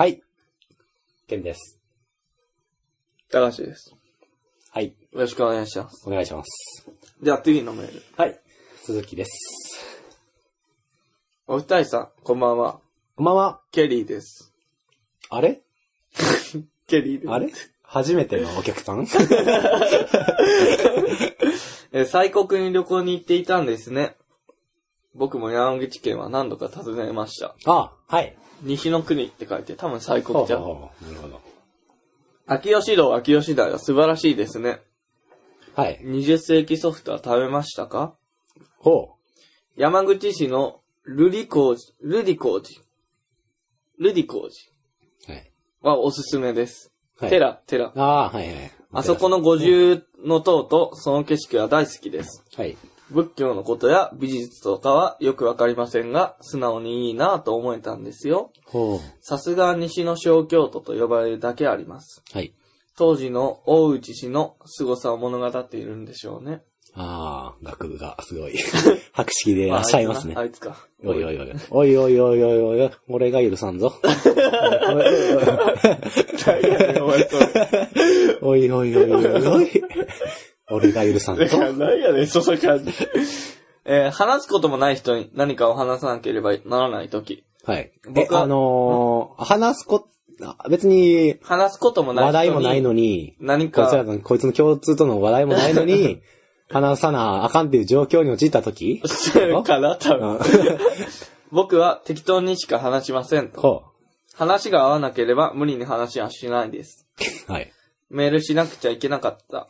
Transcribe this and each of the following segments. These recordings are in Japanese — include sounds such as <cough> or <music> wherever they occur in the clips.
はい。ケンです。高橋です。はい。よろしくお願いします。お願いします。じゃあ次のメール。はい。鈴木です。お二人さん、こんばんは。こんばんは。ケリーです。あれ？<laughs> ケリーです。あれ？初めてのお客さん？<laughs> えー、西国に旅行に行っていたんですね。僕も山口県は何度か訪ねました。あ、はい。西の国って書いて、多分西ほ国じゃん。なるほど。秋吉堂秋吉台は素晴らしいですね。はい。20世紀ソフトは食べましたか？ほ山口市のルリコージ、ルディコージ、ルディコージう。はい。はおすすめです。はいテラ、テラ。ああ、はいはい。あそこの五重の塔とその景色は大好きです。はい。仏教のことや美術とかはよくわかりませんが、素直にいいなぁと思えたんですよ。さすが西の小京都と呼ばれるだけあります。はい。当時の大内氏の凄さを物語っているんでしょうね。ああ、学部がすごい。<laughs> 博識でいらっしゃいますねあ。あいつか。おいおいおい。おいおいおいおいおいおい。俺が許さんぞ。<laughs> <laughs> おいおいおいおいおい。俺が許さんぞ。何やねん、その感じ。えー話すこともない人に何かを話さなければならないとき。はい。え、僕はあのー、話すこ、あ別に話すこともない人話に。題もないのに、何こいつらか、の、こいつの共通との話題もないのに、<laughs> 話さなあかんっていう状況に陥ったときしてるかな、多うん分。<laughs> 僕は適当にしか話しませんと。ほ話が合わなければ無理に話はしないです。う。はい。メールしなくちゃいけなかった。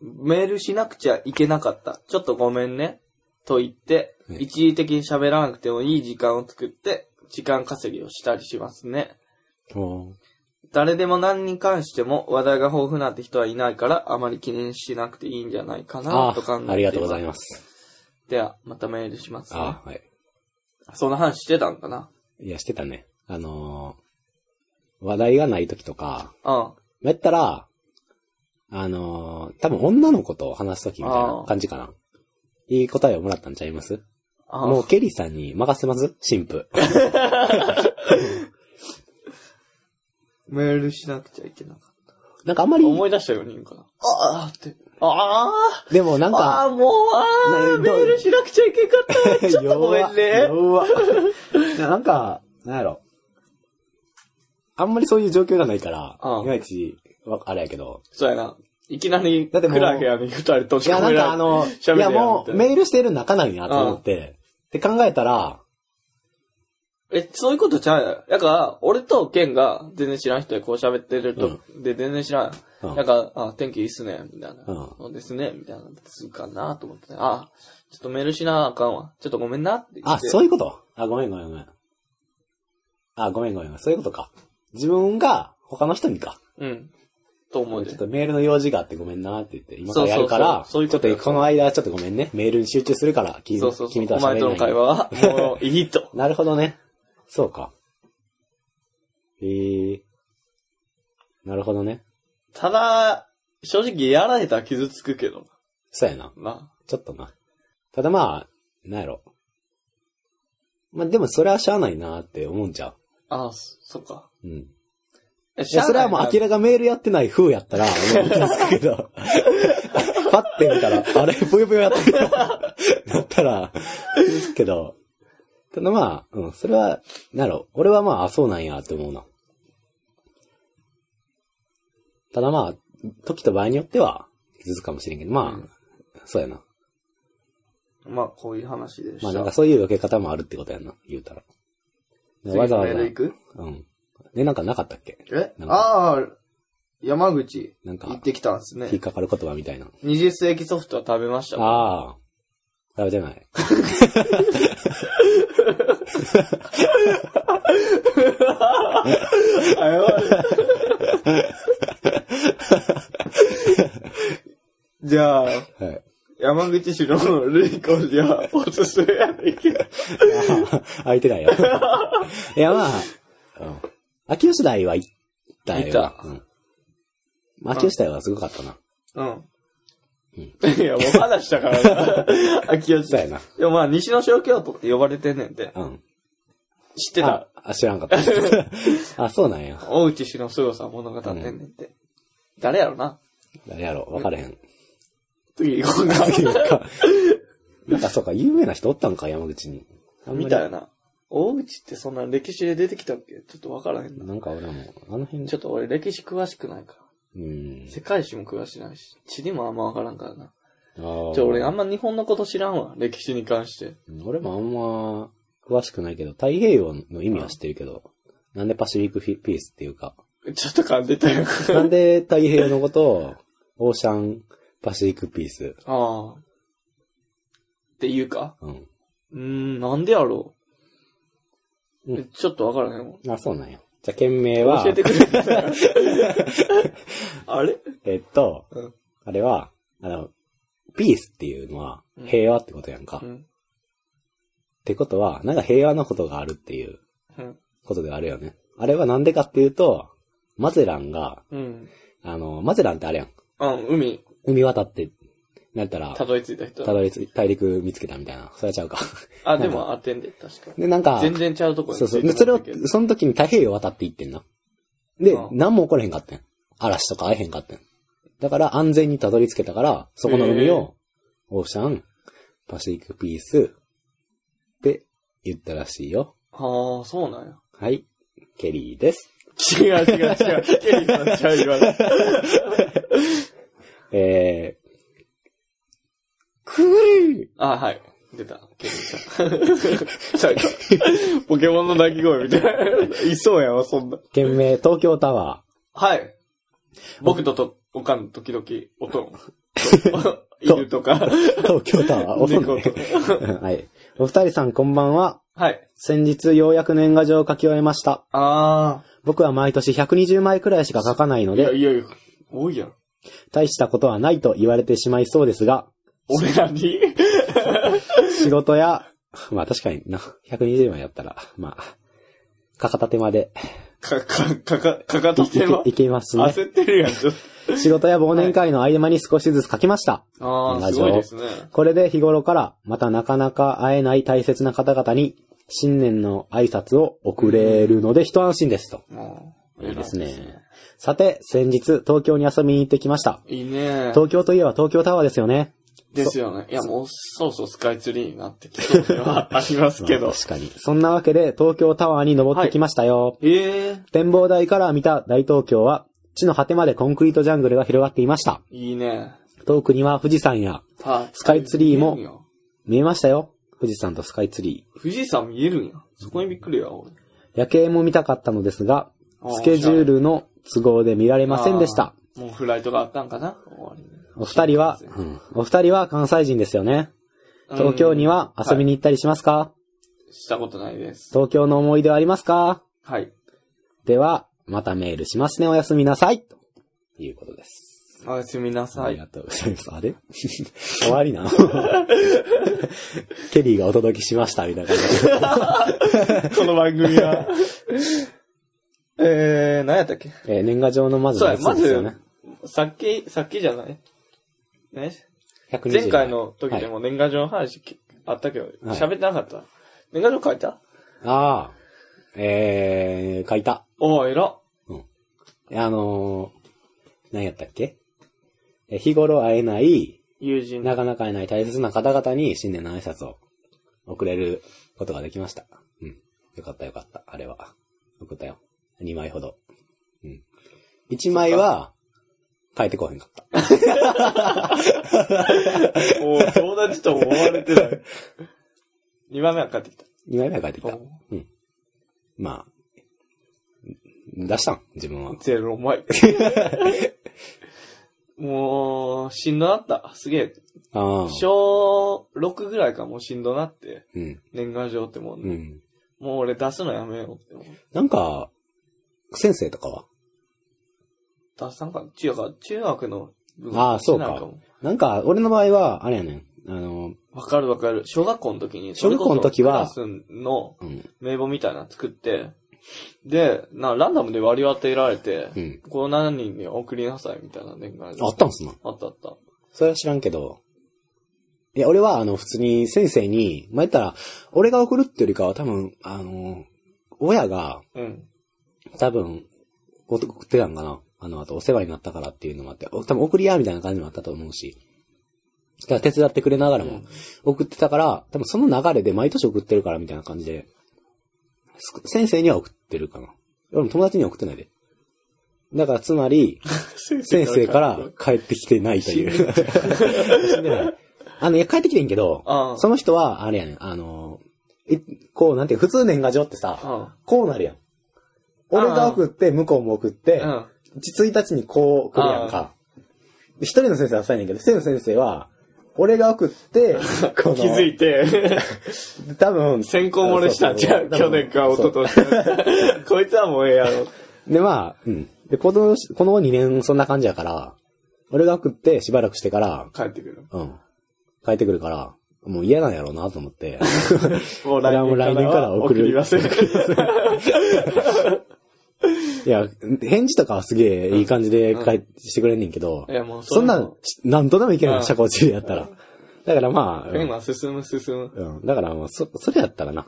メールしなくちゃいけなかった。ちょっとごめんね。と言って、ね一時的に喋らなくてもいい時間を作って、時間稼ぎをしたりしますね。ほ誰でも何に関しても話題が豊富なんて人はいないから、あまり記念しなくていいんじゃないかう。なあと考えてあ、ありがとうございまます。す。では、またメールしますね。ああ、はい。その話してたんかな？いや、してたね。あのー、話題がないときとか、うん。やったら、あのー、多分女の子と話すときみたいな感じかな。いい答えをもらったんちゃいます？あもうケリーさんに任せます？<laughs> 神父。メールしなくちゃいけなかっなんかあんまりた。、思い出したように言うかな。ああって。ああでもなんあかあ、、もう、ああ、なメールしなくちゃいけんかった。ちょっとごめんね。弱なんか、なんやろ。あんまりそういう状況がないから、うんいまいち、わあれやけど。そうやな。いきなり、だって暗い部屋に二人閉いや、なんじ込められかあの、いやもう、メールしてる仲なんやと思って、って考えたら、え、そういうことちゃうやん。だから、俺とケンが全然知らん人でこう喋ってると、で、全然知らん。うんなんか、あ、天気いいっすね、みたいな。うんそうですね、みたいな。するかなと思って、あ、ちょっとメールしなあかんわ。ちょっとごめんなって言って。あ、そういうこと？あ、ごめんごめんごめん。あ、ごめんごめん。そういうことか。自分が他の人にか。うん。と思うでちょっ。とメールの用事があってごめんなって言って、今からやるから、ちょっとこの間はちょっとごめんね。メールに集中するから、君そうそうそう。君とはお前と喋れない。の会話は、もういいと。<laughs> なるほどね。そうか。へえなるほどね。ただ、正直やられたら傷つくけどそうやな。な。ちょっとな。ただまあ、なんやろ。まあでもそれはしゃあないなって思うんちゃあ、そそっか。う。うん。え、いや、それはもう明らかメールやってない風やったら、もう傷つくけど。<laughs> パッて見たら、あれ、ぷよぷよやってるよ。だったら、傷つくけど。ただまあ、うん、それは、なんやろ。俺はまあ、あそうなんやって思うな。ただまあ、時と場合によっては、傷つくかもしれんけど、まあ、そうやな。まあ、こういう話でした。まあなんかそういう受け方もあるってことやな、言うたら。次わざわざ。のメール行く？うん。ね、なんかなかったっけ？え？ああ、山口なんか行ってきたんですね引っ。かかる言葉みたいな。20世紀ソフトは食べましたかああ。食べてない。じゃあ、はい。山口市のルイコージはおすすめやねんけど。<laughs> あ空いてないよ。いや、まあ、うん。秋吉台は行ったよ。行ったうん。まあ秋吉台はすごかったな。うん。いや、もう話したから <laughs> な。秋吉そうやな。でもまあ、西の小京都って呼ばれてんねんて。うん。知ってた？あ、知らんかった。<laughs> あ、そうなんや。大内氏の凄さを物語ってんねんって。誰やろな？誰やろ？わかれへん。次行こうか。なんかそうか、有名な人おったんか、山口に。あんまりみたいな。大内ってそんな歴史で出てきたっけ？ちょっとわからへんな。なんか俺も、あの辺ちょっと俺歴史詳しくないから。うん。世界史も詳しないし、地理もあんまわからんからな。あーちょ、俺あんま日本のこと知らんわ。歴史に関して。俺もあんま詳しくないけど、太平洋の意味は知ってるけど、なんでパシフィックフィピースっていうか、ちょっと噛んでたよ。なんで太平洋のことを、オーシャンパシフィックピース。ああ。っていうか？うん。うーん、なんでやろう？うんちょっとわからへんわ。あ、そうなんや。じゃあ、県名は教、えてくれ。あれ？<laughs> えっと、うんあれは、あの、ピースっていうのはうん平和ってことやんか。っうん。てことは、なんか平和なことがあるっていううん。ことであるよね。あれはなんでかっていうと、マゼランが、うん。あの、マゼランってあれやん。うん、海、海渡って、なったら、たどり着いた人。たどり着い大陸見つけたみたいな。それちゃうか。あ、でも当てんで、確か。で、なんか、全然ちゃうとこにそうそう。で、それをその時に太平洋渡って行ってんな。でうん、何も起これへんかってん。嵐とか会えへんかってん。だから安全にたどり着けたから、そこの海を、オーシャン、パシフィックピース、って言ったらしいよ。はあ、そうなんや。はい。ケリーです。違う違う違う。ケリーさんちゃう言わない。<laughs> えー、クリーあ、はい。出た。ケリーさん。なんかポケモンの鳴き声みたいな。<laughs> いそうやわ、そんな。県名、東京タワはい。僕とと、おかん時々、音、<laughs> いるとか。ー。東京タワー、<laughs> 遅い猫ねと。はい。お二人さんこんばんは。はい。先日ようやく年賀状を書き終えました。あ僕は毎年120枚くらいしか書かないのー。いやで、いやいや、多いやろ。大したことはないと言われてしまいそうですが、俺らに？仕事や、まあ確かにな、120枚やったら、まあ、かかた手までか、か、かか、かかとい手はいけますね。焦ってるやん、ちょっと。仕事や忘年会の合間に少しずつ書きました。ああ、年賀状すごいですね。これで日頃から、またなかなか会えない大切な方々に、新年の挨拶を送れるので一安心ですと。いいですね。さて、先日、東京に遊びに行ってきました。いいね。東京といえば東京タワーですよね。ですよね。いや、もう、そうそうスカイツリーになってきそうではありますけど。ま <laughs> あ確かに。そんなわけで、東京タワーに登ってきましたよ。ええ展望台から見た大東京は、地の果てまでコンクリートジャングルが広がっていました。いいね。遠くには富士山や、はいスカイツリーも見えましたよ。富士山とスカイツリ富士山見えるんや。そこにびっくりや。夜景も見たかったのですが、スケジュールの都合で見られませんでした。もうフライトがあったんかな終わりにお二人は、うんお二人は関西人ですよね。東京には遊びに行ったりしますか、はいしたことないです。東京の思い出はありますか？はい。では、またメールしますね。おやすみなさい。ということです。おやすみなさい。ありがとうございます。あれ？<laughs> 終わりなの？<laughs> ケリーがお届けしました、みたいな感じ <laughs> この番組は。えー、何やったっけ？で。えー年賀状のまずそうや、やつまずですよね。、さっき、さっきじゃない？ね120前回の時ではいも年賀状の話きあったけど、はい喋ってなかった？年賀状書いた？ああ、えー、書いた。おー、偉っ。あのー、何やったっけ？え日頃会えない、友人。なかなか会えない大切な方々に新年の挨拶を送れることができました。うん。よかったよかった。あれは。送ったよ。2枚ほど。うん。1枚は、帰ってこへんかった。おー、友達とも思われてない。2番目は帰ってきた。2枚目は帰ってきた。おうん。まあ、出したん自分は。ゼロ枚。もう、しんどなった。すげえ。ああ。小6ぐらいからもうしんどなって。うん。年賀状ってもう、うん。もう俺出すのやめようって思う。なんか、先生とかは出さんか中学、中学の部ああそうかなんか、俺の場合は、あれやねん。あの、わかるわかる。小学校の時に、小学校の時はクラスのうん。名簿みたいなの作って、で、な、ランダムで割り当てられて、うん。この7人に送りなさいみたいな年賀状あったんすな。あったあった。それは知らんけど。いや、俺は、あの、普通に先生に、まあ、言ったら、俺が送るってよりかは多分、あの、親が、うん。多分、送ってたんかな。あの、あとお世話になったからっていうのもあって、お多分送り屋みたいな感じもあったと思うし。だから手伝ってくれながらも送ってたから、多分その流れで毎年送ってるからみたいな感じで、す先生には送ってるかな。俺も友達には送ってないで。だからつまり、<laughs> 先生から帰ってきてないという。死 <laughs> んでないあの、いや、帰ってきてんけど、その人は、あれやねん、あの、いこう、なんていう、普通年賀状ってさ、うん。こうなるやん。俺が送って、向こうも送って、うん。1日にこう来るやんか。で一人の先生はそうやねんけど、一人の先生は、俺が送って、<laughs> 気づいて、<laughs> 多分、先行漏れしたんちゃう去年か一昨年こいつはもうええやろ。で、まあ、うん。で、この、この2年そんな感じやから、俺が送ってしばらくしてから、帰ってくる。うん。帰ってくるから、もう嫌なんやろうなと思って。<laughs> もう来年から送る送ります。いや、返事とかはすげえいい感じで返してくれんねんけどい、やもうそんなん、なんとでもいけないうん社交辞令やったら。だからまあ、ペンは進む進む。うん。だからもう、そ、それやったらな。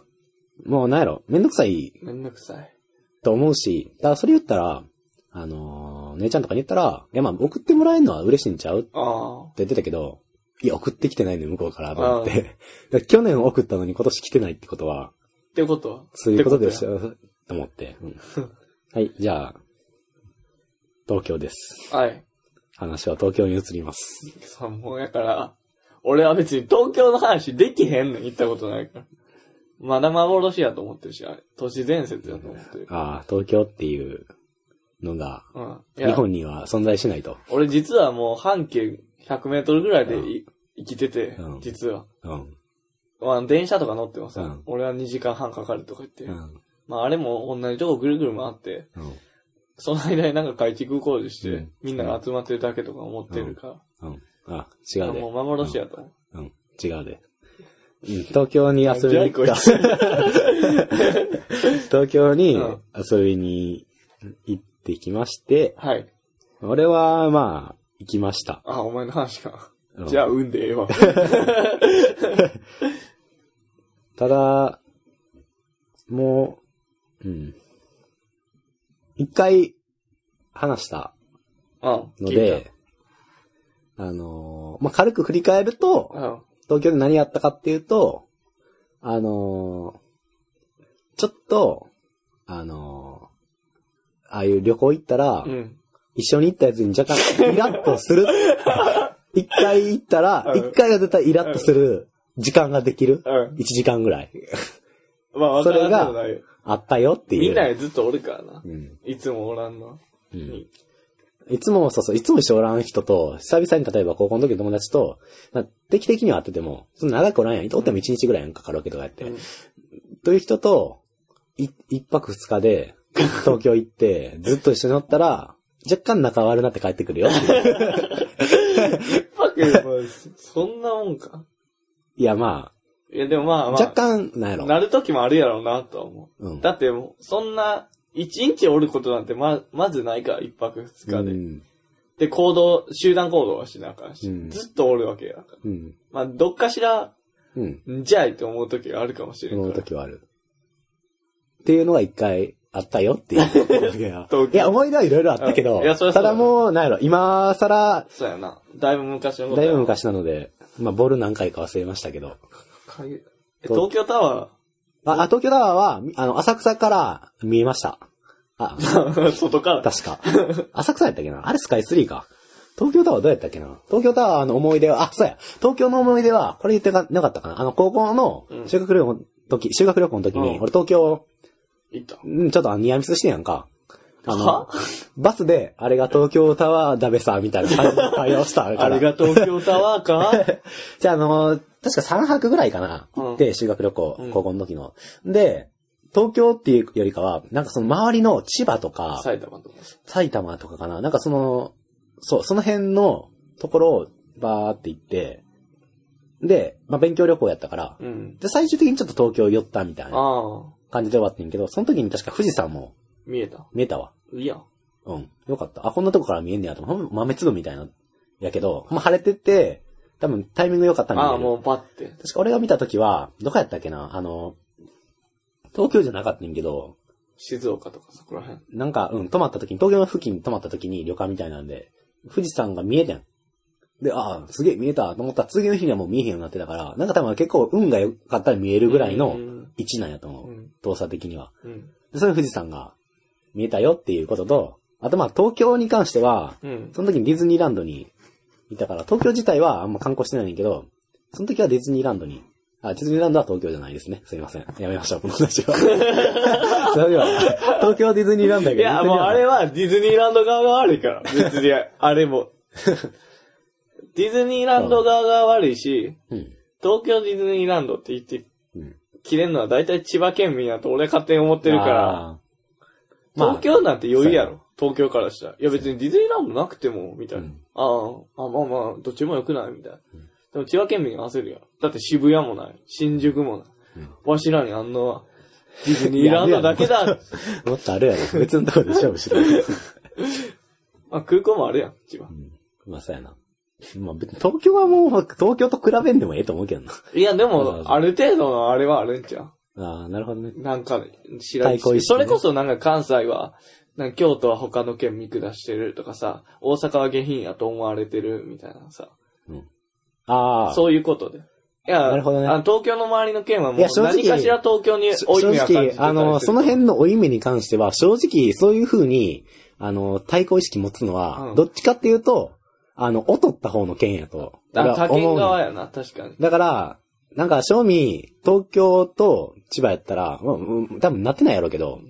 もうなんやろ、めんどくさいめんどくさい。と思うし、だからそれ言ったら、あのー姉ちゃんとかに言ったら、いやまあ送ってもらえるのは嬉しいんちゃうってあ言ってたけど、いや送ってきてないのよ向こうからと思って。<laughs> 去年送ったのに今年来てないってことは、あ。ってことは？そういうことでしょ？ょ、と思って。うん <laughs> はい、じゃあ、東京です。はい。話は東京に移ります。そう、もうやから、俺は別に東京の話できへんねん、行ったことないから。まだ幻やと思ってるし、あれ都市伝説やと思ってる。ああ、東京っていうのが、うん。日本には存在しないと。俺実はもう半径100メートルぐらいでい生きてて、うん実は。うん。まあ電車とか乗ってもさ、うん俺は2時間半かかるとか言って。うん。まああれも同じとこぐるぐる回って、うん。その間になんか改築工事して、うんみんなが集まってるだけとか思ってるから。うん。あ、違うで。もう幻やと思う。うん、違うで。うん、東京に遊びに行った。<laughs> 東京にうん遊びに行ってきまして、はい。俺はまあ、行きました。あ、お前の話か。うんじゃあ、運でええわ。<laughs> ただ、もう、うん。一回話したうん。ので、あのーまあ、軽く振り返ると、た、うん。東京で何やったかっていうと、あのーちょっと、あのーああいう旅行行ったら、うん。一緒に行ったやつに若干イラッとする。<laughs> 一回行ったら、うん一回は絶対イラッとする時間ができる。うん。一時間ぐらい。まあ、わからんでもないよ。あったよっていう。みんなでずっとおるからな。うん。いつもおらんの。うん。いつも、そうそう、いつも一緒おらん人と、久々に例えば高校の時の友達と、まあ、定期的には会ってても、その長くおらんやん。おっても一日ぐらいやんか、カラオケとかやって。うんという人と、い一泊二日で、東京行って、<laughs> ずっと一緒に乗ったら、若干仲悪なって帰ってくるよっていう。パク、もうそんなもんか。いや、まいや、でもまああ、まあ、若干、なんやろ。なる時もあるやろうなとは思う。うん。だってそんな、一日おることなんてま、まずないから、一泊二日で。うん。で、行動、集団行動はしなあかんし、うんずっとおるわけやから。うん。まあ、どっかしら、うん。んじゃいって思う時があるかもしれんそから。の時はある。っていうのが一回あったよっていう。<laughs> いや思い出はいろいろあったけどうんいやそただもう、なんやろ、今更、そうやな。だいぶ昔のだいぶ昔なので、まあ、ボール何回か忘れましたけど。東京タワあ、あ東京タワーは、あの、浅草から見えました。あ、ー、<laughs> 外から？確か。浅草やったっけな？あれスカイツリーか。東京タワーどうやったっけな？東京タワーの思い出は、あ、そうや。東京の思い出は、これ言ってなかったかな？あの、高校のうん修学旅行の時、修学旅行の時に、うん俺東京、行った？うんちょっとニアミスしてんやんか。あのは、バスで、あれが東京タワーだべさ、みたいな会話をした。<laughs> あれが東京タワーか？<laughs> じゃあ、あの、確か3泊ぐらいかな。うん行って、修学旅行、うん高校の時の。で、東京っていうよりかは、なんかその周りの千葉とか、埼玉とか。埼玉とかかな。なんかその、そう、その辺のところをバーって行って、で、まあ勉強旅行やったから、うん。で、最終的にちょっと東京寄ったみたいなああ、感じで終わってんけど、その時に確か富士山も見えた。見えたわ。いいやん。うん。よかった。あ、こんなとこから見えんねやと豆粒みたいな。やけど、ま晴れてて、多分タイミング良かったんだああ、もうパって。確か俺が見た時は、どこやったっけな？あの、東京じゃなかったんやけど、静岡とかそこら辺。なんか、うん、泊まった時に、東京の付近に泊まった時に旅館みたいなんで、富士山が見えてん。で、ああ、すげえ見えたと思ったら次の日にはもう見えへんようになってたから、なんか多分結構運が良かったら見えるぐらいのうん位置なんやと思う。うん動作的には。うん。で、それ富士山が見えたよっていうことと、あとまあ東京に関しては、うん。その時にディズニーランドにいたから、東京自体はあんま観光してないんだけど、その時はディズニーランドに、あ、ディズニーランドは東京じゃないですね。すいません。やめましょう、この話は。<laughs> それでは、東京はディズニーランドやけどいや、もうあれはディズニーランド側が悪いから。別に、あれも。<laughs> ディズニーランド側が悪いし、うん。東京ディズニーランドって言って、うん。切れるのは大体千葉県民やと俺勝手に思ってるから、あー。まあ東京なんて余裕やろ。東京からしたら。いや別にディズニーランドなくても、みたいな。うんああ、あまあまあ、どっちも良くないみたいな。でも千葉県民焦るやん。だって渋谷もない。新宿もない。わしらにあんな、ディズニーランドだけだ。もっとあるやろ。<laughs> 別のところで勝負しろ。<laughs> まあ空港もあるやん、千葉。まあ、そうやな。まあ、別に東京はもう、東京と比べんでもええと思うけどな。いや、でうんも、ある程度のあれはあるんちゃう？ああ、なるほどね。なんか、知らん対抗意識ねそれこそなんか関西は、なんか京都は他の県見下してるとかさ、大阪は下品やと思われてるみたいなさ、ああ。そういうことで。いや、なるほどねあの東京の周りの県はもういや正直何かしら東京にし追い目は感じてたり正直、あの、その辺の追い目に関しては、正直、そういう風に、あの、対抗意識持つのは、うんどっちかっていうと、あの、劣った方の県やと。俺あ、は他県側やな、確かに。だから、なんか、正味、東京と千葉やったら、まあうん多分なってないやろうけど、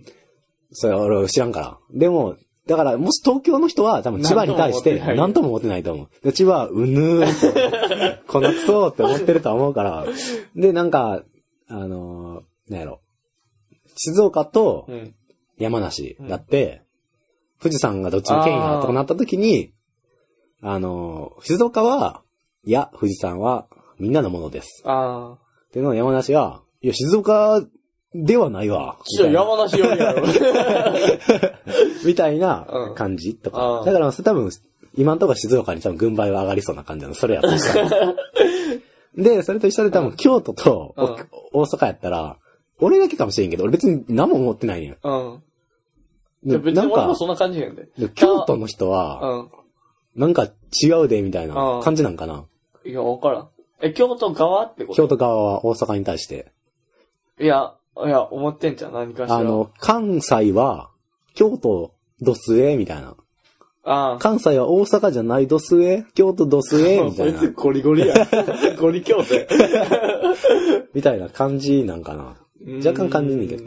それは俺知らんから。でも、だから、もし東京の人は多分千葉に対して何とも思ってないと思う。で千葉は、うぬーこのくそーって思ってると思うから。で、なんか、あのーなんやろ。静岡とうん。山梨だって、富士山がどっちの県やとかなった時に、あのー静岡は、いや、富士山はみんなのものです。っていうのを山梨が、いや、静岡ではないわ。ち山梨よりやろ。<laughs> みたいなうん感じとあか。ーだから、それ多分、今んとこ静岡に多分軍配は上がりそうな感じなの。それやったとしたら <laughs> で、それと一緒で多分、京都とうん大阪やったら、俺だけかもしれんけど、俺別に何も思ってないねん。うん。で別に俺もそんな感じやんで。で京都の人うは、ん。なんか違うで、みたいなうん感じなんかな。いや、わからん。え、京都側ってこと？京都側は大阪に対して。いや、いや、思ってんじゃん、何かしら。あの、関西は、京都ドスエみたいな。ああ。関西は大阪じゃないドスエ京都ドスエみたいなそいつ。ゴリゴリや。<laughs> ゴリ京都や。<laughs> みたいな感じなんかな。若干感じんねんけど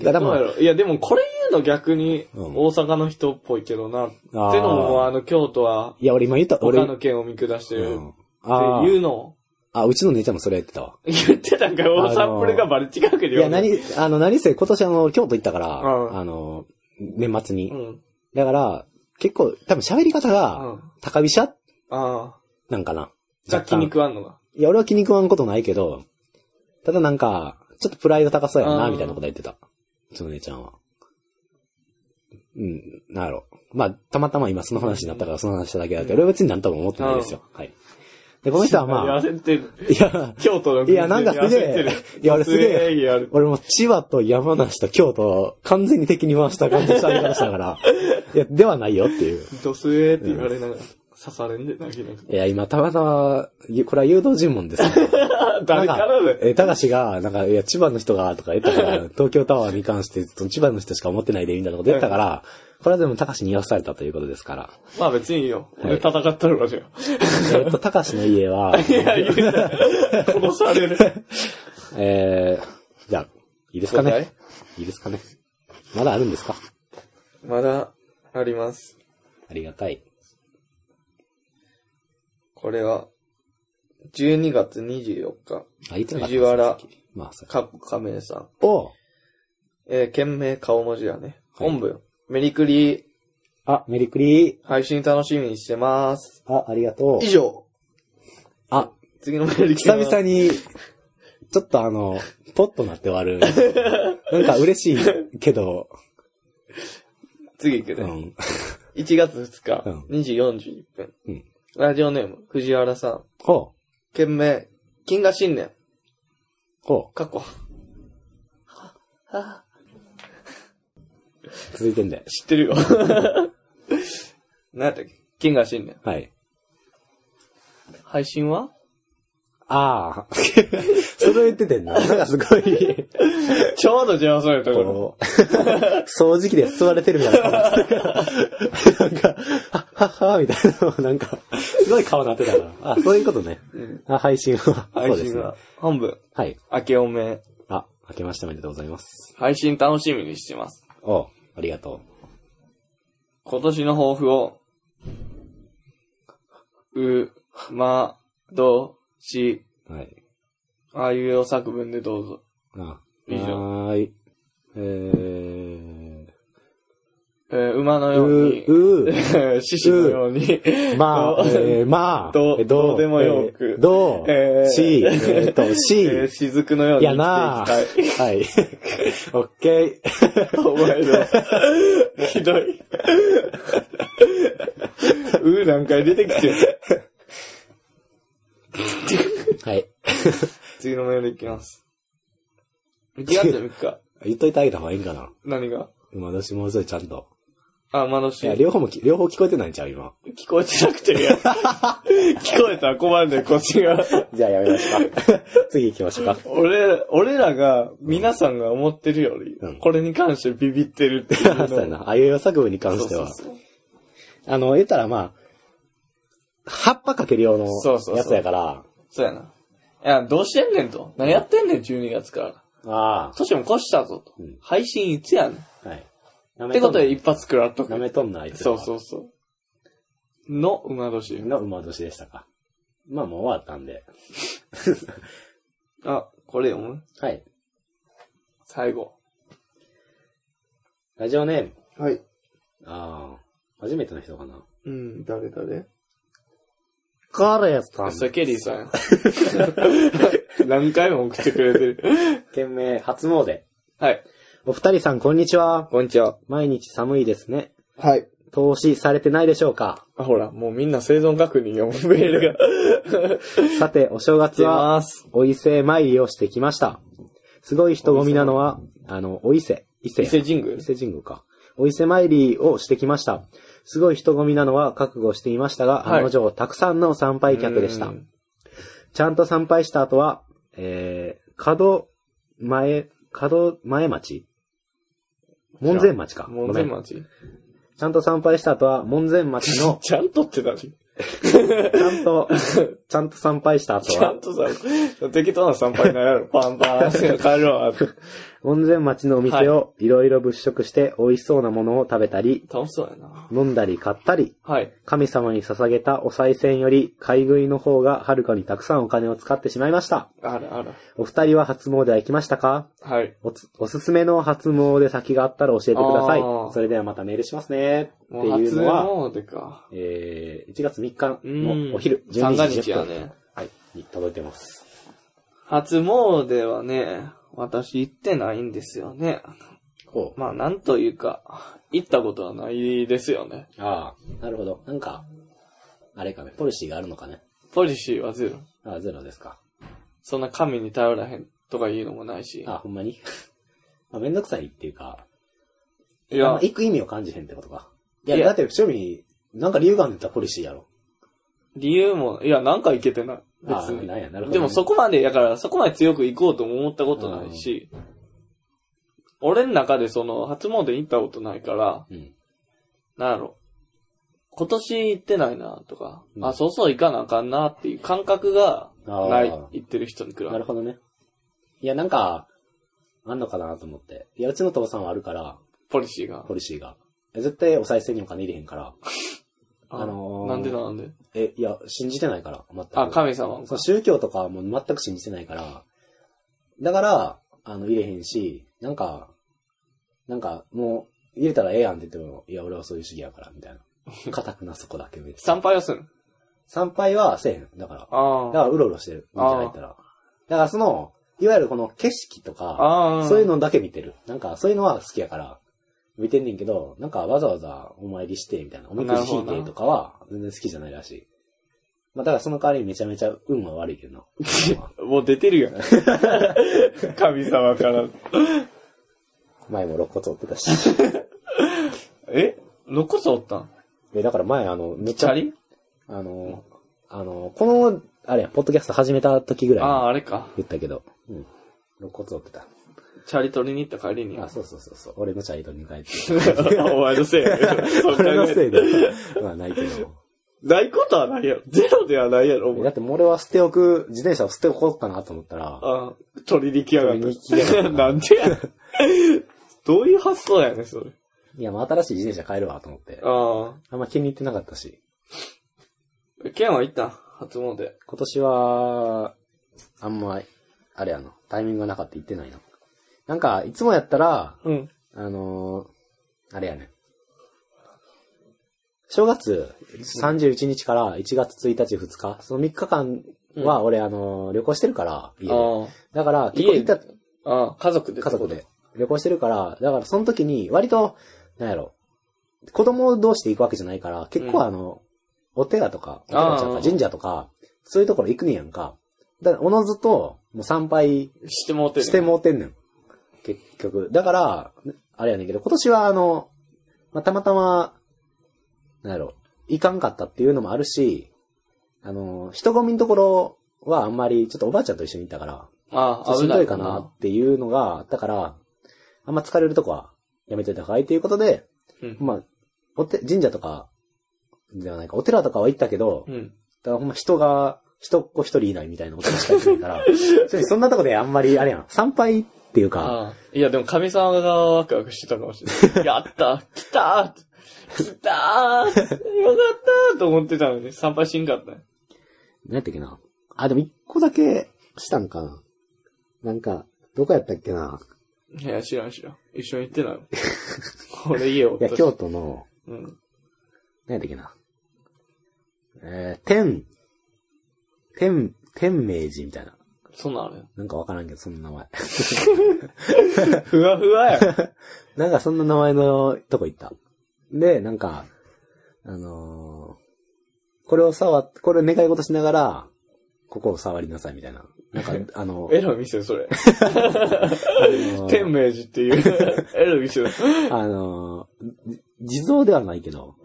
いや、でもこれ言うの逆にうん大阪の人っぽいけどな。ってあーのも、あの、京都はいや、俺今言った、俺、他の県を見下してるうんっていうのをあ、うちの姉ちゃんもそれ言ってたわ。言ってたんかよ、サンプルがバリ近くにいや、何、あの、何せ今年あの、京都行ったから、うんあの、年末に。うん。だから、結構、多分喋り方うが、ん。高飛車ああ。なんかな。じゃあ気に食わんのが。いや、俺は気に食わんことないけど、ただなんか、ちょっとプライド高そうやな、うんみたいなこと言ってた。うちの姉ちゃんは。うん、なんやろ。まあ、たまたま今その話になったからその話しただけだけど、俺は別に何とも思ってないですよ。はい。で、この人はまあ、焦ってる。いや、京都のいやなんかすげえいや俺すげえ。俺も千葉と山梨と京都を完全に敵に回した感じの喋り方したから、いや、ではないよっていう。ドスエーって言われながら刺されんで、なきなく。いや、今たまたま、ゆこれは誘導尋問です。<laughs> 誰からだえ、高志が、なんか、いや、千葉の人が、とか言ったから、東京タワーに関して、千葉の人しか思ってないで、みたいなこと言ったから、これはでも高志に言わされたということですから。まあ別にいいよ。はい俺戦ったのかじゃえっと、高志の家は、<laughs> いや。殺される。<laughs> えー、じゃあ、いいですか答ねいいですかねまだあるんですか？まだあります。ありがたい。これは、12月24日、あ、いつ藤原まあ、かっこ亀さん。おえー、件名顔文字やね。はい本文。メリクリ、あ、メリクリ配信楽しみにしてます。あ、ありがとう以。上。あ、次のメール来久々に、ちょっとあの、ポッとなって終わる。<laughs> なんか嬉しいけど、次行くね。うん。1月2日、うん2時41分。うんラジオネーム、藤原さん。ほう、件名、金河新年。ほ過去。<laughs> 続いてんだよ。知ってるよ。<laughs> 何やったっけ？剣が新年。はい。配信は？ああ。<laughs> それ言っててんな。なんかすごい、ちょうど邪魔そうやったから。こう、掃除機で吸われてるみたいななんか、はっはみたいな、なんか、すごい顔なってたから。<laughs> あ、そういうことね。うんあ配信は。配信が。本部、はい。明けおめ。あ、明けましておめでとうございます。配信楽しみにしてます。おありがと今年の抱負を、う、ま、ど、し、う。はい。ああいうよ作文でどうぞ。あ、以上はーい。ええー馬のー、ように、う、<laughs> う、獅子のように、まあ、えー、まあ、どどうでもよくえーどう、えーし、えーと、し、えー雫 <laughs> のようにやな生きていきたい。はい。<laughs> オッケー。お前の、ひどい。うー何回出てきてる。はい。次のメールいきます。1月3日。言っといてあげた方がいいんかな。何が？私もうちょいちゃんと。あ、窓し。いや、両方もき、両方聞こえてないんちゃう今。聞こえてなくていいや。<laughs> 聞こえたら困るんだよ、こっちが。じゃあやめましょうか。<laughs> 次行きましょうか。俺、俺らが、皆さんが思ってるより、うんこれに関してビビってるっていうの。そうやな。あいうえお作文に関しては。そうそうあの、言ったらまあ、葉っぱかける用のそうそうそうやつやから。そうやな。いや、どうしてんねんと。何やってんねん、12月から。あ年も越したぞと。うん配信いつやねん。ってことで一発食らっとくな。めとんな、あいそうはそうそう。の馬年。の馬年でしたか。まあもう終わったんで。<laughs> あ、これ読む？はい。最後。ラジオネーム。はい。ああ。初めての人かな。うん、誰誰？カレーさん。それケリーさんや。<laughs> 何回も送ってくれてる。<laughs> 件名、初詣。はい。お二人さん、こんにちは。こんにちは。毎日寒いですね。はい。投資されてないでしょうか？あ、ほら、もうみんな生存確認よ、メールが。<laughs> さて、お正月出は。お伊勢参りをしてきました。すごい人混みなのは、あの、お伊勢。伊勢伊や。勢神宮伊勢神宮か。お伊勢参りをしてきました。すごい人混みなのは覚悟していましたが、はい案の定、たくさんの参拝客でしたう。んちゃんと参拝した後は、えー、門前、門前町門前町か。門前町。ちゃんと参拝した後は、門前町の <laughs> ちゃんとって何？ちゃんと、ちゃんと参拝した後はちゃん、とさ、適当な参拝なんやろ。パンパン、帰るわ。門前町のお店をいろいろ物色して美味しそうなものを食べたり、楽しそうやな。飲んだり買ったり、はい。神様に捧げたお賽銭より買い食いの方がはるかにたくさんお金を使ってしまいました。あらあら。お二人は初詣は行きましたか？はい。おつおすすめの初詣先があったら教えてくださいあー。それではまたメールしますね。ってもういう初のは、詣か。えー、1月3日うんのお昼、三が12時10分。日やね。はい、に届いてます。初詣はね、私行ってないんですよね。ほう。まあ、なんというか、行ったことはないですよね。ああ、なるほど。なんか、あれかね、ポリシーがあるのかね。ポリシーはゼロ。あゼロですか。そんな神に頼らへんとか言うのもないし。あ、ほんまに？<laughs> まあ、めんどくさいっていうか、いや行く意味を感じへんってことか。いや、いやだって、趣味、なんか理由があるんだったらポリシーやろ。理由も、いや、なんか行けてない。別あに。なんやなるほどねでもそこまで、だからそこまで強く行こうとも思ったことないし、俺の中でその、初詣行ったことないから、うん。なんやろ。今年行ってないなとか、うんあ、そうそう行かなあかんなっていう感覚がない、行ってる人に比べなるほどね。いや、なんか、あんのかなと思って。いや、うちの父さんはあるから、ポリシーが。ポリシーが。え絶対お賽銭にお金入れへんから。<laughs> あのーなんでなんで？え、いや、信じてないから、全く。あ、神様その宗教とかはもう全く信じてないから、だから、あの、入れへんし、なんか、なんか、もう、入れたらええやんって言っても、いや、俺はそういう主義やから、みたいな。<laughs> 固くなそこだけ。参拝をする参拝はせえへん。だから。だあから、うろうろしてる。見てないったら。だから、その、いわゆるこの景色とあ。か。そういうのだけ見てる。なんか、そういうのは好きやから、見てんねんけど、なんかわざわざお参りして、みたいな。おみくじ引いてとかは、全然好きじゃないらしい。まあ、だからその代わりにめちゃめちゃ運は悪いけどな。<laughs> もう出てるやん。<laughs> 神様から。前も肋骨折ってたし。<laughs> え？肋骨折ったん？え、だから前あの、めっちゃ、チャリ？あの、あの、この、あれや、ポッドキャスト始めた時ぐらいにああ、あれか。言ったけど、うん。肋骨折ってた。チャリ取りに行った帰りに。あ、そうそうそうそう。俺のチャリと2回って。<laughs> お前のせいや <laughs> 俺のえせいで。<laughs> まあないけど。ないことはないやろ。ゼロではないやろ、だってもう俺は捨て置く、自転車を捨て置こうかなと思ったら、ああ、取りに来やがっ取りに来やがったた。なんでや。どういう発想やねん、それ。いや、まあ新しい自転車買えるわと思って。ああんま気に入ってなかったし。あ。ケンは行った？ん初詣。今年は、あんま、あれやな、タイミングがなかった言ってないな。なんか、いつもやったら、うん。あのーあれやね。正月31日から1月1日2日、その3日間は俺、あのー旅行してるから、家で。あだから、結構行った、あ。ああ、家族で。家族で。旅行してるから、だからその時に割と、なんやろ、子供同士で行くわけじゃないから、結構あの、お寺とか、お寺ちゃうあーか神社とか、そういうところ行くねやんか。だから、おのずと、もう参拝してもうてる。してもうてんねん。結局。だから、あれやねんけど、今年はあの、まあ、たまたま、なんやろ、行かんかったっていうのもあるし、あの、人混みのところはあんまり、ちょっとおばあちゃんと一緒に行ったから、ああ、しんどいかなっていうのがあったから、あんま疲れるとこはやめといた方がいいということで、うん。まあ、おて、神社とか、ではないか、お寺とかは行ったけど、うん。だからほんま人が、人っ子一人いないみたいなことしか言ってないから、<laughs> そんなとこであんまり、あれやん、参拝っていうか。いや、でも神様がワクワクしてたかもしれない。<laughs> やった来た来たーよかったーと思ってたのに、参拝しんかったね。何やったっけな。あ、でも一個だけしたんかな。なんか、どこやったっけな。いや、知らん知らん。一緒に行ってない。俺家おっいや。京都の、うん。何やったっけな。えー、天、天、天明寺みたいな。そんなんあるなんかわからんけど、そんな名前。<laughs> ふわふわや。<laughs> なんかそんな名前のとこ行った。で、なんか、あのーこれを触っ、これを願い事しながら、ここを触りなさいみたいな。なんか、あの、エロい店それ。<laughs> あの天明寺っていう、エロい店あのー地蔵ではないけど、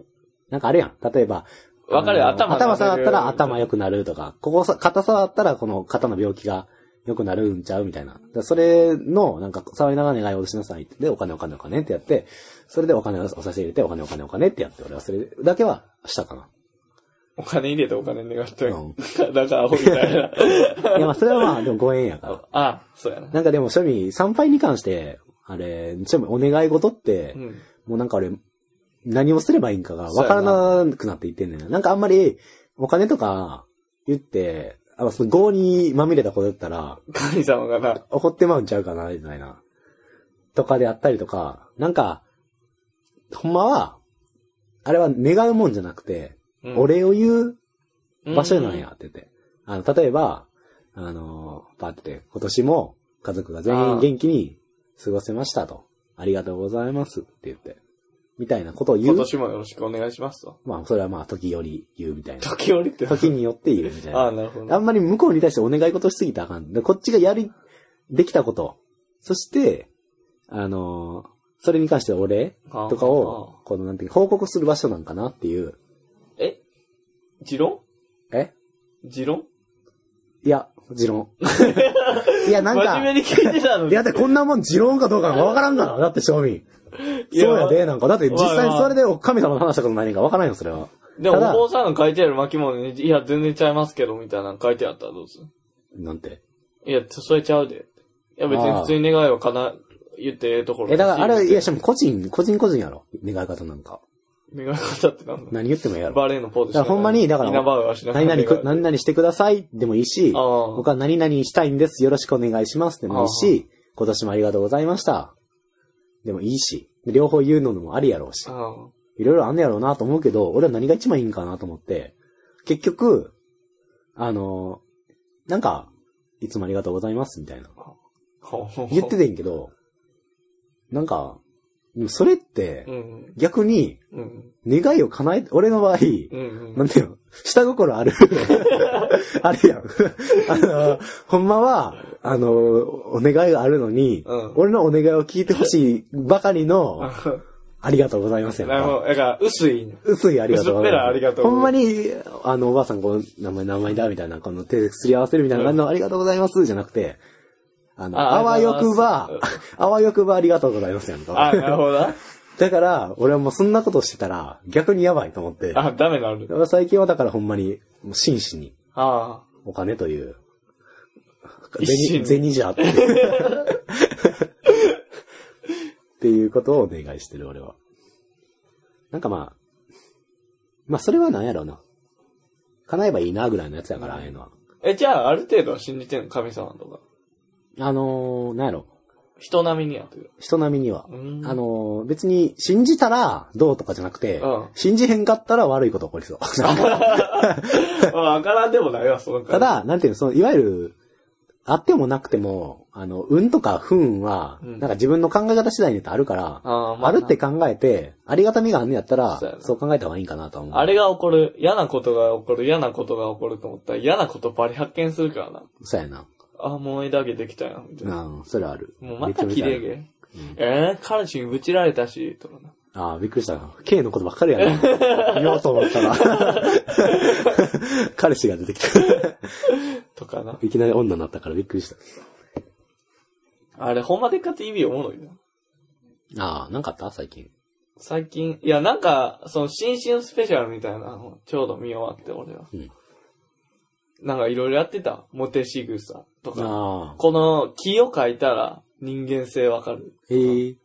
なんかあれやん。例えば、わかるよ頭頭触ったら頭良くなるとか、ここさ、肩触ったらこの肩の病気が良くなるんちゃうみたいな。それの、なんか、触りながら願い事しなさいって。で、お金お金お金ってやって、それでお金をお差し入れて、お金お金お金ってやって、俺はそれだけはしたかな。お金入れてお金願ってうんだからアホみたいな。<laughs> いや、まあ、それはまあ、でもご縁やから。<laughs> あ、そうやな。なんかでも、庶民、参拝に関して、あれ、ちょお願い事って、うん。もうなんか俺、何をすればいいんかがわからなくなっていってんねんな。なんかあんまり、お金とか言って、あの、その業にまみれたこと言ったら、神様がな、怒ってまうんちゃうかな、みたいな。とかであったりとか、なんか、ほんまは、あれは願うもんじゃなくて、うんお礼を言う場所なんやって言って。あの、例えば、あの、パってて、今年も家族が全員元気に過ごせましたと。ありがとうございますって言って。みたいなことを言う。今年もよろしくお願いしますと。まあ、それはまあ、時より言うみたいな。時折って。時によって言うみたいああ、な。なるほど。あんまり向こうに対してお願い事しすぎたらあかん。で、こっちがやり、できたこと。そして、あの、それに関してお礼とかを、このなんていうか報告する場所なんかなっていう。え？持論？え？持論？いや、持論。<laughs> いや、なんか、真面目に聞いてたのに。いや、だってこんなもん持論かどうかわからんだろ。だって、庶民。いやそうやで、なんか。だって実際にそれで神様の話したことないからわからんよ、それは。でも、お坊さんの書いてある巻物に、いや、全然ちゃいますけど、みたいなの書いてあったらどうする？なんて？いや、それちゃうで。いや、別に普通に願いをかな、言ってええところえ、だからあれ、いや、ししかも個人、個人個人やろ？願い方なんか。願い方ってなんだ？何言ってもええやろ。バレーのポーズだからほんまにだから何々く、何々してくださいでもいいし、僕は何々したいんです。よろしくお願いしますでもいいし、今年もありがとうございました。でもいいし、両方言うのもありやろうし。あいろいろあんねやろうなと思うけど、俺は何が一番いいんかなと思って、結局、あの、なんか、いつもありがとうございますみたいな。あ。言っててんけど、なんか、それってう、ん。逆に、うん。願いを叶え、俺の場合、うん。なんていうの？下心ある。<laughs> あれやん。あの、ほんまは、あの、お願いがあるのに、うん俺のお願いを聞いてほしいばかりの、ありがとうございますやんか。なるほど。だから、薄い。薄いありがとうございます。薄っぺらいありがとうございますほんまに、あの、おばあさん、この名前、名前だ、みたいな、この手ですり合わせるみたいな感じの、ありがとうございます、じゃなくて、あの、ああわよくばあわよくばありがとうございますやんか。あ、なるほどな。だから、俺はもうそんなことしてたら、逆にやばいと思って。だあ、ダメなる。から最近はだからほんまに、真摯に、あお金という、銭、銭じゃっていう。っていうことをお願いしてる、俺は。なんかまあ、まあそれはなんやろうな。叶えばいいな、ぐらいのやつやから、ああいうのは。あ。え、じゃあ、ある程度は信じてんの？神様とか。あのー、なんやろ。人並みにやという。人並みには。うんあのー、別に信じたらどうとかじゃなくて、うん信じへんかったら悪いこと起こりそう。あ、<laughs> わからんでもないわ、そのた、だ、なんていうの、その、いわゆる、あってもなくても、あの、運とか不運は、うんなんか自分の考え方次第によってあるから、あーまああるって考えて、ありがたみがあるんやったらそうそう考えた方がいいかなとは思う。あれが起こる、嫌なことが起こる、嫌なことが起こると思ったら嫌なことバリ発見するからな。そうやな。あ、もう枝毛できたやん、みたいな。うん、それある。もうまた綺麗げ。毛。えー、彼氏にぶちられたし、とかな。ああ、びっくりした。K のことばっかりやね。<laughs> 言おうと思ったら。<laughs> 彼氏が出てきた。とかな。いきなり女になったからびっくりした。あれ、ほんまでっかって意味おもろいな。ああ、なんかあった？最近。最近、いや、なんか、その、新春スペシャルみたいなのをちょうど見終わって、俺は。うんなんかいろいろやってた。モテ仕草とか。ああ。この木を描いたら人間性わかる。ええ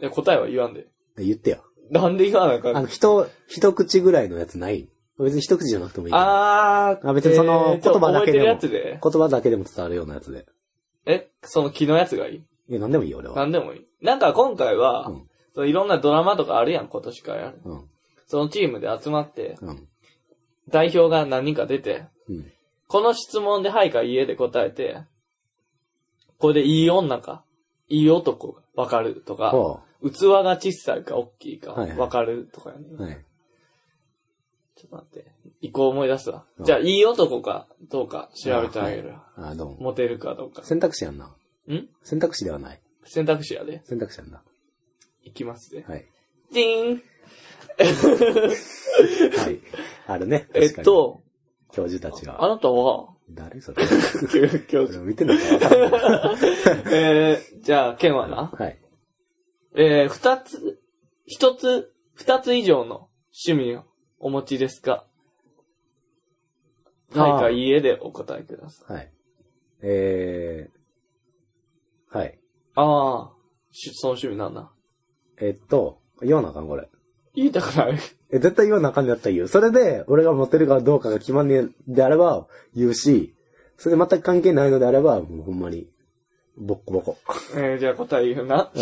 で答えは言わんで。言ってよ。なんで言わなあかんあの、人、一口ぐらいのやつない？別に一口じゃなくてもいい。あー。あ別にそのえーちょ言葉だけでも覚えてるやつで。言葉だけでも伝わるようなやつで。え、その木のやつがいい？いや、なんでもいいよ、俺は。なんでもいい。なんか今回は、うんそのいろんなドラマとかあるやん、今年からやる。うん。そのチームで集まって、うん。代表が何人か出て、うん。この質問ではいかいいえで答えて、これでいい女か、いい男がわかるとか、ほ器が小さいか大きいかはいはいわかるとかやね、う。はい。ちょっと待って。一個思い出すわ。うんじゃあ、いい男かどうか調べてあげるわ。あ、どうも。モテるかどうか。選択肢やんな。ん？選択肢ではない。選択肢やで。選択肢やんな。いきますで。はい。ジーンはい。あるね。えっ。と、教授たちあが。なたは、誰それ？今日それ見てんのか <laughs> えー、じゃあ、ケンはな？はい。えー、二つ、一つ、二つ以上の趣味をお持ちですか？はいかいいえでお答えください。はい。えー、はい。ああ、しその趣味なんだ。えっと、言わなあかん、これ。言いたくない。え、絶対言わなあかんのやったら言う。それで、俺がモテるかどうかが決まんねえであれば、言うし、それで全く関係ないのであれば、もうほんまに、ボッコボコ。えー、じゃあ答え言うな。<laughs> い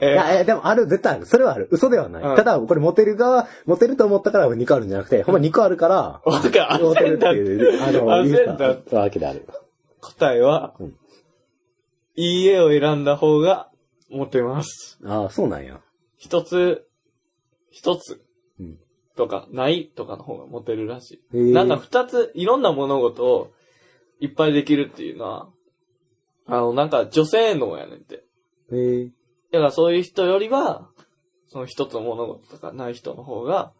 えや、え、でもある、絶対ある。それはある。嘘ではない。うんただ、これモテる側、モテると思ったから2個あるんじゃなくて、ほんま2個あるから、ー、わかモテるって。いう、あの、言ったわけである。答えは、うんいいえを選んだ方がモテます。ああ、そうなんや。一つ、一つうん。とか、ないとかの方がモテるらしい。なんか二つ、いろんな物事をいっぱいできるっていうのは、あの、なんか女性能やねんって。へえ。だからそういう人よりは、その一つの物事とかない人の方が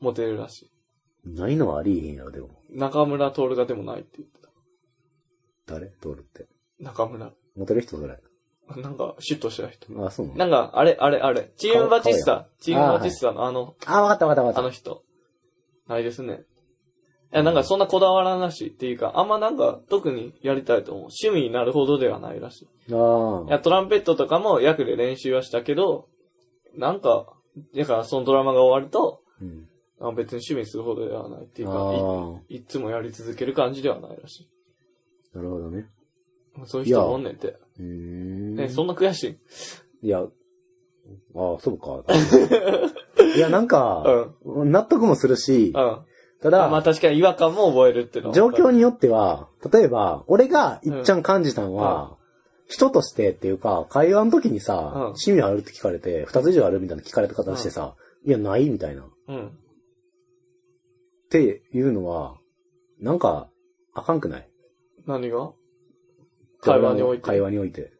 モテるらしないのはありえへんやろ、でも。い。中村徹がでもないって言ってた。誰？通るって。中村。モテる人それ？<laughs> なんか、シュッとした人。ああ、そうなんか、あれ、あれ、あれ。チームバチス顔タ。チームバチスタのあの、ああ、わかったわかったわかっあの人。ないですね。いや、なんかそんなこだわらなしっていうか、あんまなんか特にやりたいと思う。趣味になるほどではないらしい。た。あいや、トランペットとかも役で練習はしたけど、なんか、だからそのドラマが終わると、あ。うん。あ別に趣味するほどではないっていうかあい、いつもやり続ける感じではないらしなるほどね。い。そういう人もおんねんて。うーん。ね、そんな悔しい？いや、ああ、そうか。<laughs> いや、なんか、納得もするし、うん。たあまあだ、確かに違和感も覚えるっていうのは状況によっては、例えば、俺がいっちゃん感じたのは、人としてっていうか、会話の時にさ、うん趣味あるって聞かれて、二つ以上あるみたいな聞かれた方してさ、いや、ないみたいな。っうん。ていうのは、なんか、あかんくない？何が？会話において。会話において。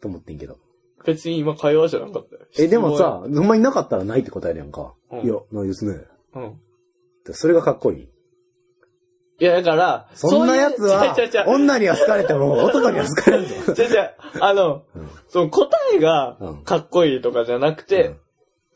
と思ってんけど。別に今会話じゃなかったよ。え、でもさ、ほんまになかったらないって答えるやんか。うんいや、ないですね。うん。でそれがかっこいい。いや、だから、そんなやつは女には好かれても男には好かれんぞ。ちゃちゃ、あの、うんその答えがうんかっこいいとかじゃなくて、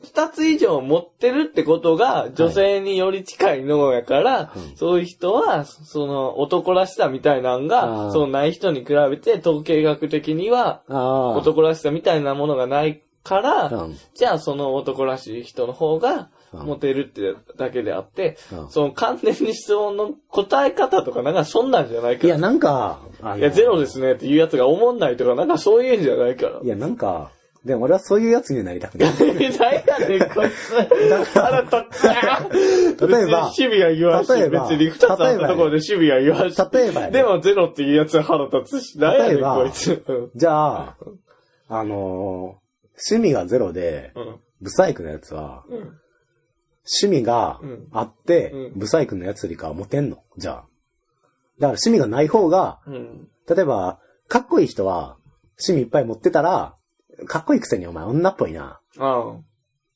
二つ以上持ってるってことが女性により近い脳やから、うんそういう人は、その男らしさみたいなのあが、ーそうない人に比べて統計学的にはああ。男らしさみたいなものがないから、うん。じゃあその男らしい人の方がうんモテるってだけであって、うんその完全に質問の答え方とかなんかそんなんじゃないから。いや、なんか、あのいや、ゼロですねっていうやつが思んないとか、なんかそういうんじゃないから。いや、なんか、でも俺はそういうやつにはなりたくない。<laughs> 何やねん、こいつ。腹立つな。例えば別に守備は言わんし、例えば別に二つあったところで守備は言わんし。例えばやででもゼロっていうやつは腹立つし、何やねん、例えばこいつ。う <laughs> んじゃあ、あのー趣味がゼロで、うん。ブサイクなやつは、うん。趣味がうんあって、うんブサイクなやつよりかはモテんのじゃあ。だから趣味がない方が、うん。例えば、かっこいい人は、趣味いっぱい持ってたら、かっこいいくせにお前女っぽいな。あ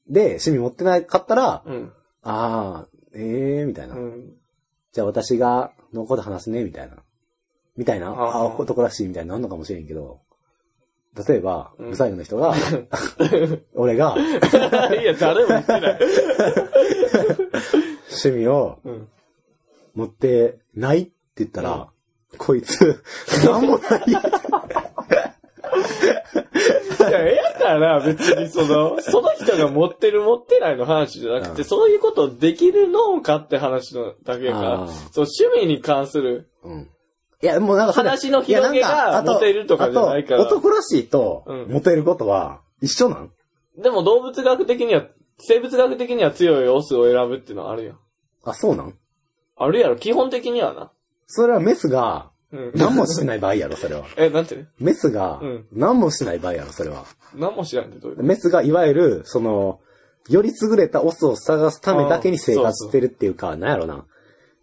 で、趣味持ってなかったら、あ。うん。ああ、ええー、みたいな。うん。じゃあ私がのこと話すね、みたいな。みたいな。ああ男らしいみたいになるのかもしれんけど、例えば、うんブサイクの人が、<laughs> 俺がいや、誰も言ってない。趣味をうん。持ってないって言ったら、こいつ、なんもない。いや、ええから、別にその、その人が持ってる持ってないの話じゃなくて、うんそういうことできるのかって話のだけやからあー、そう、趣味に関する、うん。いや、もうなんかそれ話の広げがいやなんあとモテるとかじゃないからあと男らしいとうん、モテることは、一緒なん？でも動物学的には、生物学的には強いオスを選ぶっていうのはあるよ。あ、そうなん？あるやろ、基本的にはな。それはメスが、うん。何もしてない場合やろ、それは。<laughs> え、なんて？メスがうん、何もしてない場合やろ、それは。何も知らんってどういうこメスがいわゆる、その、より優れたオスを探すためだけに生活してるっていうか、なんやろな。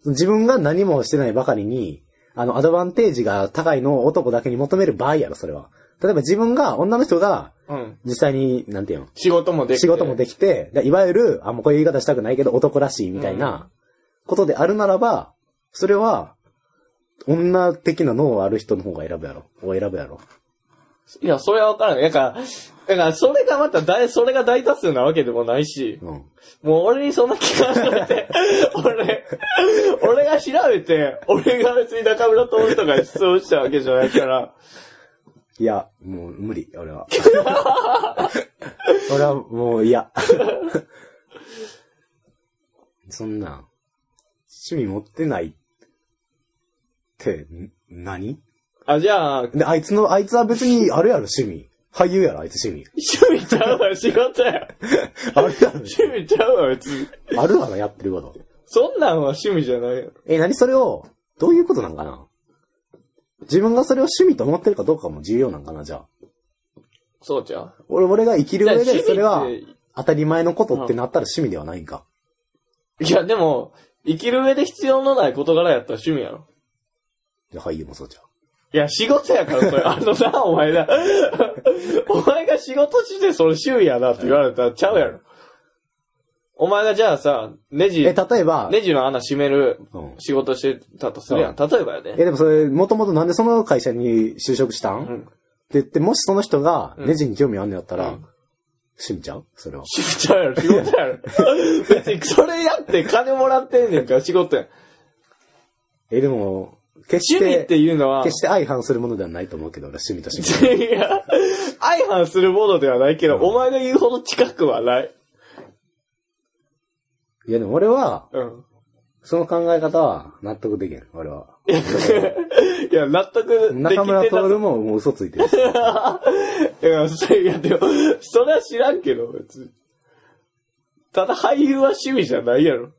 自分が何もしてないばかりに、あの、アドバンテージが高いのを男だけに求める場合やろ、それは。例えば自分が、女の人が、とうん。実際に、なんていうの、仕事もできて。仕事もできて、でいわゆる、あ、もうこういう言い方したくないけど、男らしいみたいなことであるならば、それは、女的な脳ある人の方が選ぶやろ。を選ぶやろ。いや、それはわからない。だから、だから、それがまた大、それが大多数なわけでもないし、うん。もう俺にそんな聞かないで、<laughs> 俺、俺が調べて、俺が別に中村徹とかに質問したわけじゃないから、いや、もう無理、俺は。<laughs> 俺はもう嫌。<laughs> そんな、趣味持ってないって、ん何？あ、じゃあ、で、あいつの、あいつは別にあるやろ、趣味。俳優やろ、あいつ趣味。趣味ちゃうわ、仕事や。<laughs> あるやろ。趣味ちゃうわ、別に。あるわな、やってること。そんなんは趣味じゃないよ。え、何？それを、どういうことなんかな？自分がそれを趣味と思ってるかどうかも重要なんかな、じゃあ。そうちゃう。俺、俺が生きるじゃあ上で、それは当たり前のことってなったら趣味ではないんか。ていや、でも、生きる上で必要のない事柄やったら趣味やろ。じゃあ俳優もそうじゃん。いや、仕事やから、それ。<laughs> あのな、お前な。<laughs> お前が仕事してそれ趣味やなって言われたらちゃうやろ。お前がじゃあさ、ネジ、え、例えば、ネジの穴閉めるうん仕事してたとするやん。例えばやで。え、でもそれ、もともとなんでその会社に就職したん、ってうん。言って、もしその人がうんネジに興味あんのやったら、うん趣味ちゃう？それは。仕事やろ、仕事やろ。<laughs> 別にそれやって金もらってんねんから仕事やん。え、でも、決して、趣味っていうのは、決して相反するものではないと思うけど、俺趣味と趣味。いや、相反するものではないけど、うんお前が言うほど近くはない。いや、でも俺は、うん。その考え方は納得できん、俺は。<laughs> いや、納得できて中村た。徹ももう嘘ついてる。<laughs> いや、それ、いや、でも、それは知らんけど、別に。ただ俳優は趣味じゃないやろ。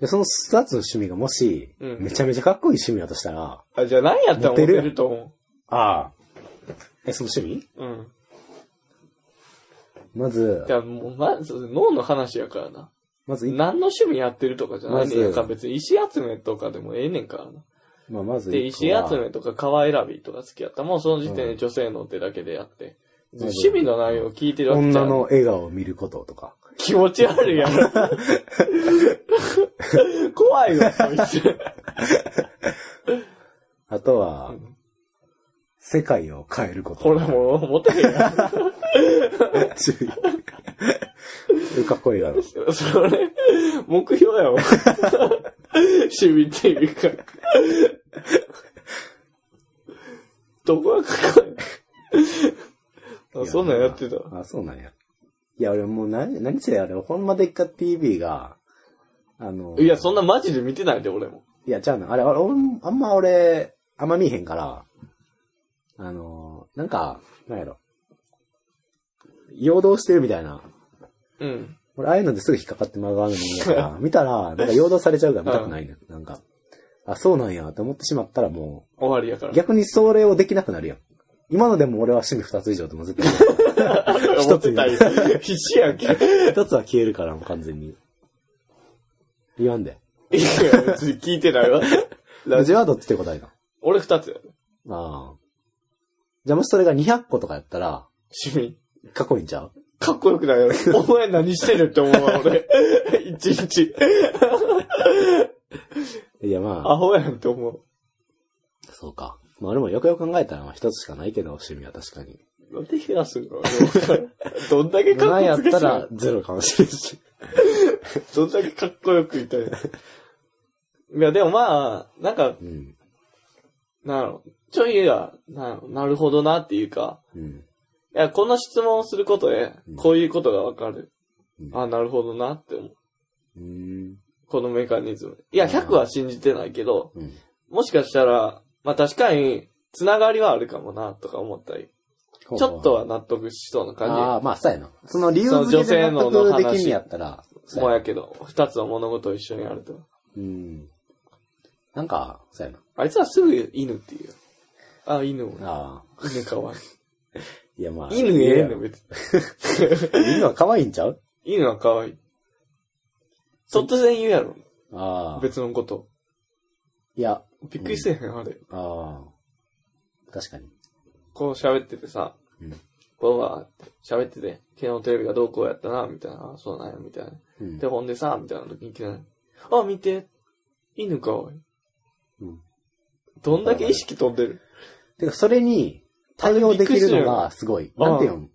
でその二つの趣味がもし、うんめちゃめちゃかっこいい趣味だとしたら、あ、じゃあ何やったらモテる？と思ああ。え、その趣味？う。うん。まずじ、ゃあもう、まず、脳の話やからな。まずい、何の趣味やってるとかじゃないねんやんか。まず別に石集めとかでもええねんからな。まあ、まずで、石一個は集めとか川選びとか好きやったらもうその時点で女性の手だけでやって。趣味の内容を聞いてるわけじゃん。女の笑顔を見ることとか。気持ち悪いやろ。<laughs> 怖いわ、こいつ。あとは、世界を変えること。ほらもう、モテへんやん。<laughs> かっこいいだろ。それ、目標やわ。趣味っていうか。どこがかっこいい？あ、そんなんやってた？あ、そうなんや。いや、俺もう何、何せあれ、ほんまでっか TV が、あの、いや、そんなマジで見てないで、俺も。いや、ちゃうの。あれ、あれ俺あんま俺、あんま見えへんから、あの、なんか、なんやろ。陽動してるみたいな。うん。俺、ああいうのですぐ引っかかってまう側の人間やから、<laughs> 見たら、なんか陽動されちゃうから見たくないね。なんか、あ、そうなんやって思ってしまったらも終わりやから。う、逆にそれをできなくなるやん。今のでも俺は趣味二つ以上でも絶対思ってたよ。必死やんけ。い一つは消えるから、もう完全に。言わんで。や、別に聞いてないわ。<laughs> じゃあどっちって答えな。俺二つや。ああ。じゃあもしそれが200個とかやったら、趣味。かっこいいんちゃう？かっこよくないよ。お前何してるって思うわ、<laughs> 俺。一日。いや、まアあ、ホやんって思う。そうか。まあ俺もよくよく考えたら、まあ一つしかないけど、趣味は確かに。なんで減らすんか <laughs> どんだけかっこ7やつけったら <laughs> ゼロかもしれんし。どんだけかっこよく言ったらいいや、でもまあ、なんか、うん。なんやろ、ちょいや、ななるほどなっていうか、うん。いや、この質問をすることでうん、こういうことがわかる。うんあ、なるほどなって思う。うーん。このメカニズム。いや、100は信じてないけど、うん。もしかしたら、まあ確かに、つながりはあるかもな、とか思ったり、ちょっとは納得しそうなあ感あ、まあ、そうやな。その理由付けで納女性のの話得できんやったら、じ。もうやけど、二つの物事を一緒にやると。うん。なんか、そうやな。あいつはすぐ犬っていう。あ、犬。ああ。犬かわいい <laughs> や、まあ。い。犬ええの別に。<laughs> 犬は可愛いんちゃう？犬はかわいい。突然言うやろ。ああ。別のこと。いや、びっくりせえへん、あれ。ああ。確かに。こう喋っててさ、うん。こうわーって喋ってて、昨日テレビがどうこうやったな、みたいな、あそうなんや、みたいな。うんで、ほんでさ、みたいな時にいきなり、あ、見て、犬かわいい。うん。どんだけ意識飛んでる？てか、それに対応できるのがすごい。あれなんていうの？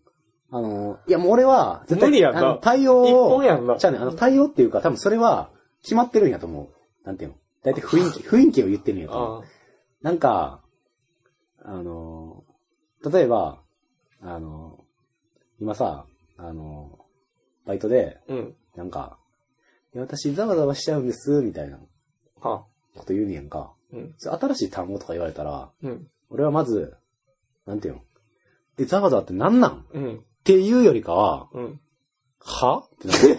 あの、いや、もう俺は、絶対無理やんなあの対応一を本、やんな。じゃあね、あの、対応っていうか、多分それは、決まってるんやと思う。なんていうの？大体雰囲気、雰囲気を言ってるんやとなんか、あの、例えば、あの、今さ、あの、バイトで、うん。なんか、私ざわざわしちゃうんです、みたいなこはと言うねやんか。うん。新しい単語とか言われたら、うん。俺はまず、なんていうの？え、ざわざわってなんなん？っうん。ていうよりかは、うん。は？ってなる。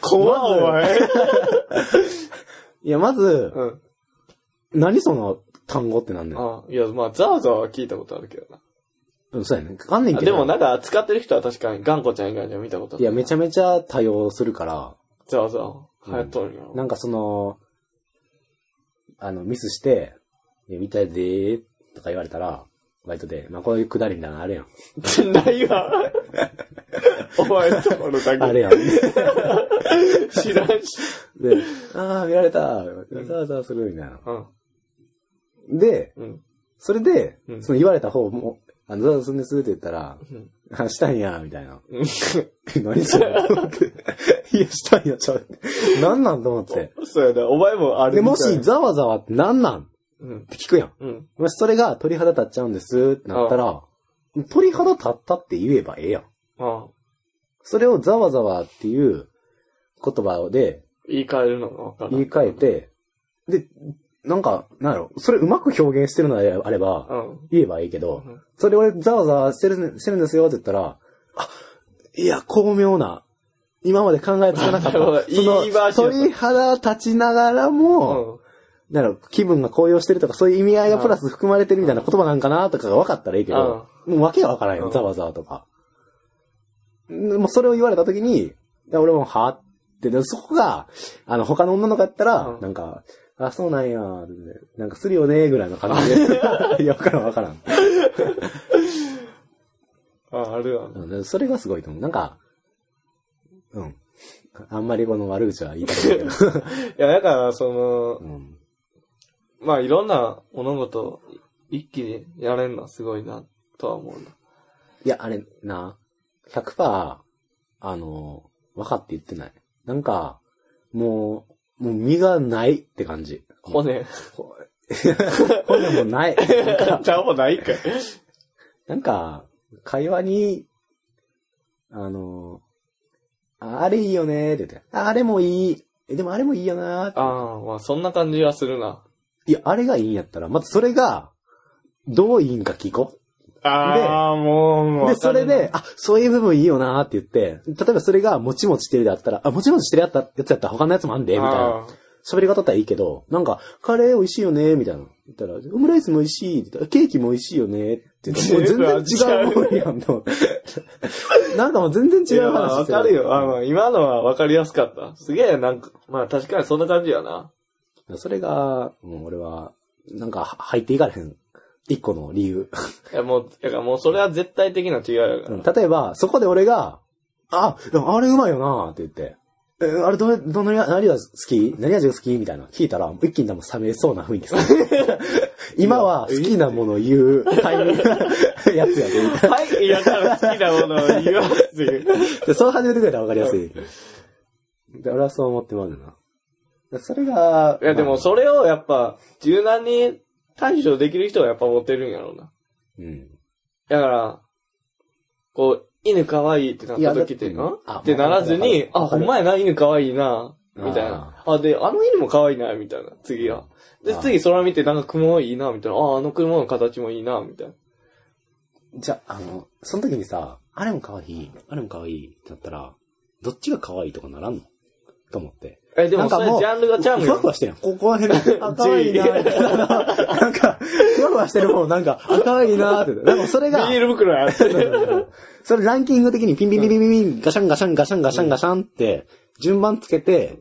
怖お前。いや、まず、うん。何その単語ってなんねん。あいや、まあ、ざわざわは聞いたことあるけどな。うん、そうやねん。かんねんあけど。でもなんか、使ってる人は確かに、ガンコちゃん以外には見たことある。いや、めちゃめちゃ多用するから、ざわざわ。流行っとるんやろ。なんかその、あの、ミスして、見たいでーとか言われたら、バイトで、まあこういうくだりみたいなのあるやん。<laughs> ないわ。<laughs> お前んところだけ。あるやん。<laughs> 知らんし。で、ああ、見られた、ざわざわするみたいな。うん。で、うん。それで、うんその言われた方も、あの、ざわざわするんですって言ったら、うん。あ、したんや、みたいな。何それと思って。いや、したんや、ちゃう。なんなんと思って。そうやな。お前もあれで、みたいもし、ざわざわってなんなんっうん。て聞くやん。うん。もしそれが鳥肌立っちゃうんですってなったら、鳥肌立ったって言えばええやん。ああ。それをざわざわっていう言葉で言い換えるのがわか。言い換えて、で、なんか、なんやろ、それうまく表現してるのであれば、うん。言えばいいけどうん、それ俺ざわざわしてるしてるんですよって言ったら、あ、いや、巧妙な、今まで考えつかなかった。<laughs> その鳥肌立ちながらも、うん。なんやろ、気分が高揚してるとか、そういう意味合いがプラス含まれてるみたいな言葉なんかなとかが分かったらいいけど、もうわけが分からんよ、うんざわざわとか。んもうそれを言われたときに、俺も、はって、でそこが、あの、他の女の子やったら、うんなんか、あ、そうなんや、なんかするよね、ぐらいの感じで。<laughs> いや、わからんわからん。あ、あるわ。うんそれがすごいと思う。なんか、うん。あんまりこの悪口は言いたくないけど。<laughs> いや、だから、そのう、ん。まあ、いろんな物事を一気にやれるのはすごいな、とは思うな。いや、あれ、な、100%、あの、分かって言ってない。なんか、もう、もう身がないって感じ。骨。骨もない。ちゃうもないかい。なんか、会話に、あの、ああれいいよねって言って、ああれもいい。えでもあれもいいよなってああ、まあ、そんな感じはするな。いや、あれがいいんやったら、まずそれが、どういいんか聞こああ、もう、もう。う。で、それで、あ、そういう部分いいよなって言って、例えばそれがもちもちしてるであったら、あ、もちもちしてるやったやつやったら他のやつもあんで、みたいな。喋り方だったらいいけど、なんか、カレー美味しいよね、みたいな。言ったら、オムライスも美味しいって言ったら、ケーキも美味しいよね、って言ったら、もう全然違うもんやん。<laughs> なんかもう全然違うまあ話わかるよ。あまあ今のはわかりやすかった。すげえ、なんか、まあ確かにそんな感じやな。それが、もう俺は、なんか入っていかれへん。一個の理由。いや、もう、だからもうそれは絶対的な違いやから。例えば、そこで俺が、あ、でもあれうまいよなって言って、え、あれどれ、どのや、何が好き？何味が好き？みたいな。聞いたら、一気にでも冷めそうな雰囲気さ。<laughs> 今は好きなものを言うタイミング、やつやで。はい、やったら好きなものを言わずに。で、そう始めてくれたら分かりやすい。で、俺はそう思ってまうな。でそれが、いや、でもそれをやっぱ、柔軟に対処できる人がやっぱ持ってるんやろうな。うん。だから、こう、犬可愛いってなった時って、ん？ってならずに、あ、ほんまやな、犬可愛いな、みたいあな。あ、で、あの犬も可愛いな、みたいな、次は。で、あ次空見て、なんか雲いいな、みたいな。あ、あの車の形もいいな、みたいな。じゃあ、あの、その時にさ、あれも可愛い、あれも可愛いってなったら、どっちが可愛いとかならんの？と思って。え、でもそれジャンルがちゃうふ。わふわしてる。ここら辺で、あ、可愛いな <laughs> なんか、ふわふわしてる方なんか、あ、可愛いなって。でもそれがビニ、ール袋や。それランキング的にピンピンピンピンピンガシャンガシャンガシャンガシャンガシャンって、順番つけて、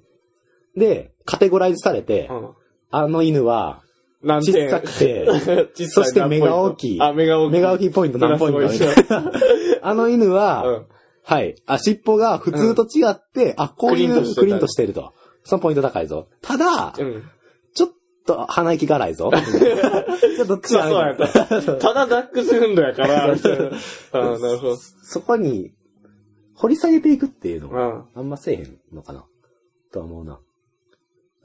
で、カテゴライズされて、うん。あの犬は、何小さくて、<laughs> 小そして目が大きいあ、目が大きい。目が大きいポイント何ポイント。<laughs> あの犬は、うん。はい。あ、尻尾が普通と違って、あ、こういうクリンとしてると。そのポイント高いぞ。ただ、うん。ちょっと鼻息が荒いぞ。<laughs> ちょっとそうそうやった。ただダックスフンドやから、みたいな。ああ、なるほど。そこに、掘り下げていくっていうのは、うん。あんませえへんのかな。とは思うな。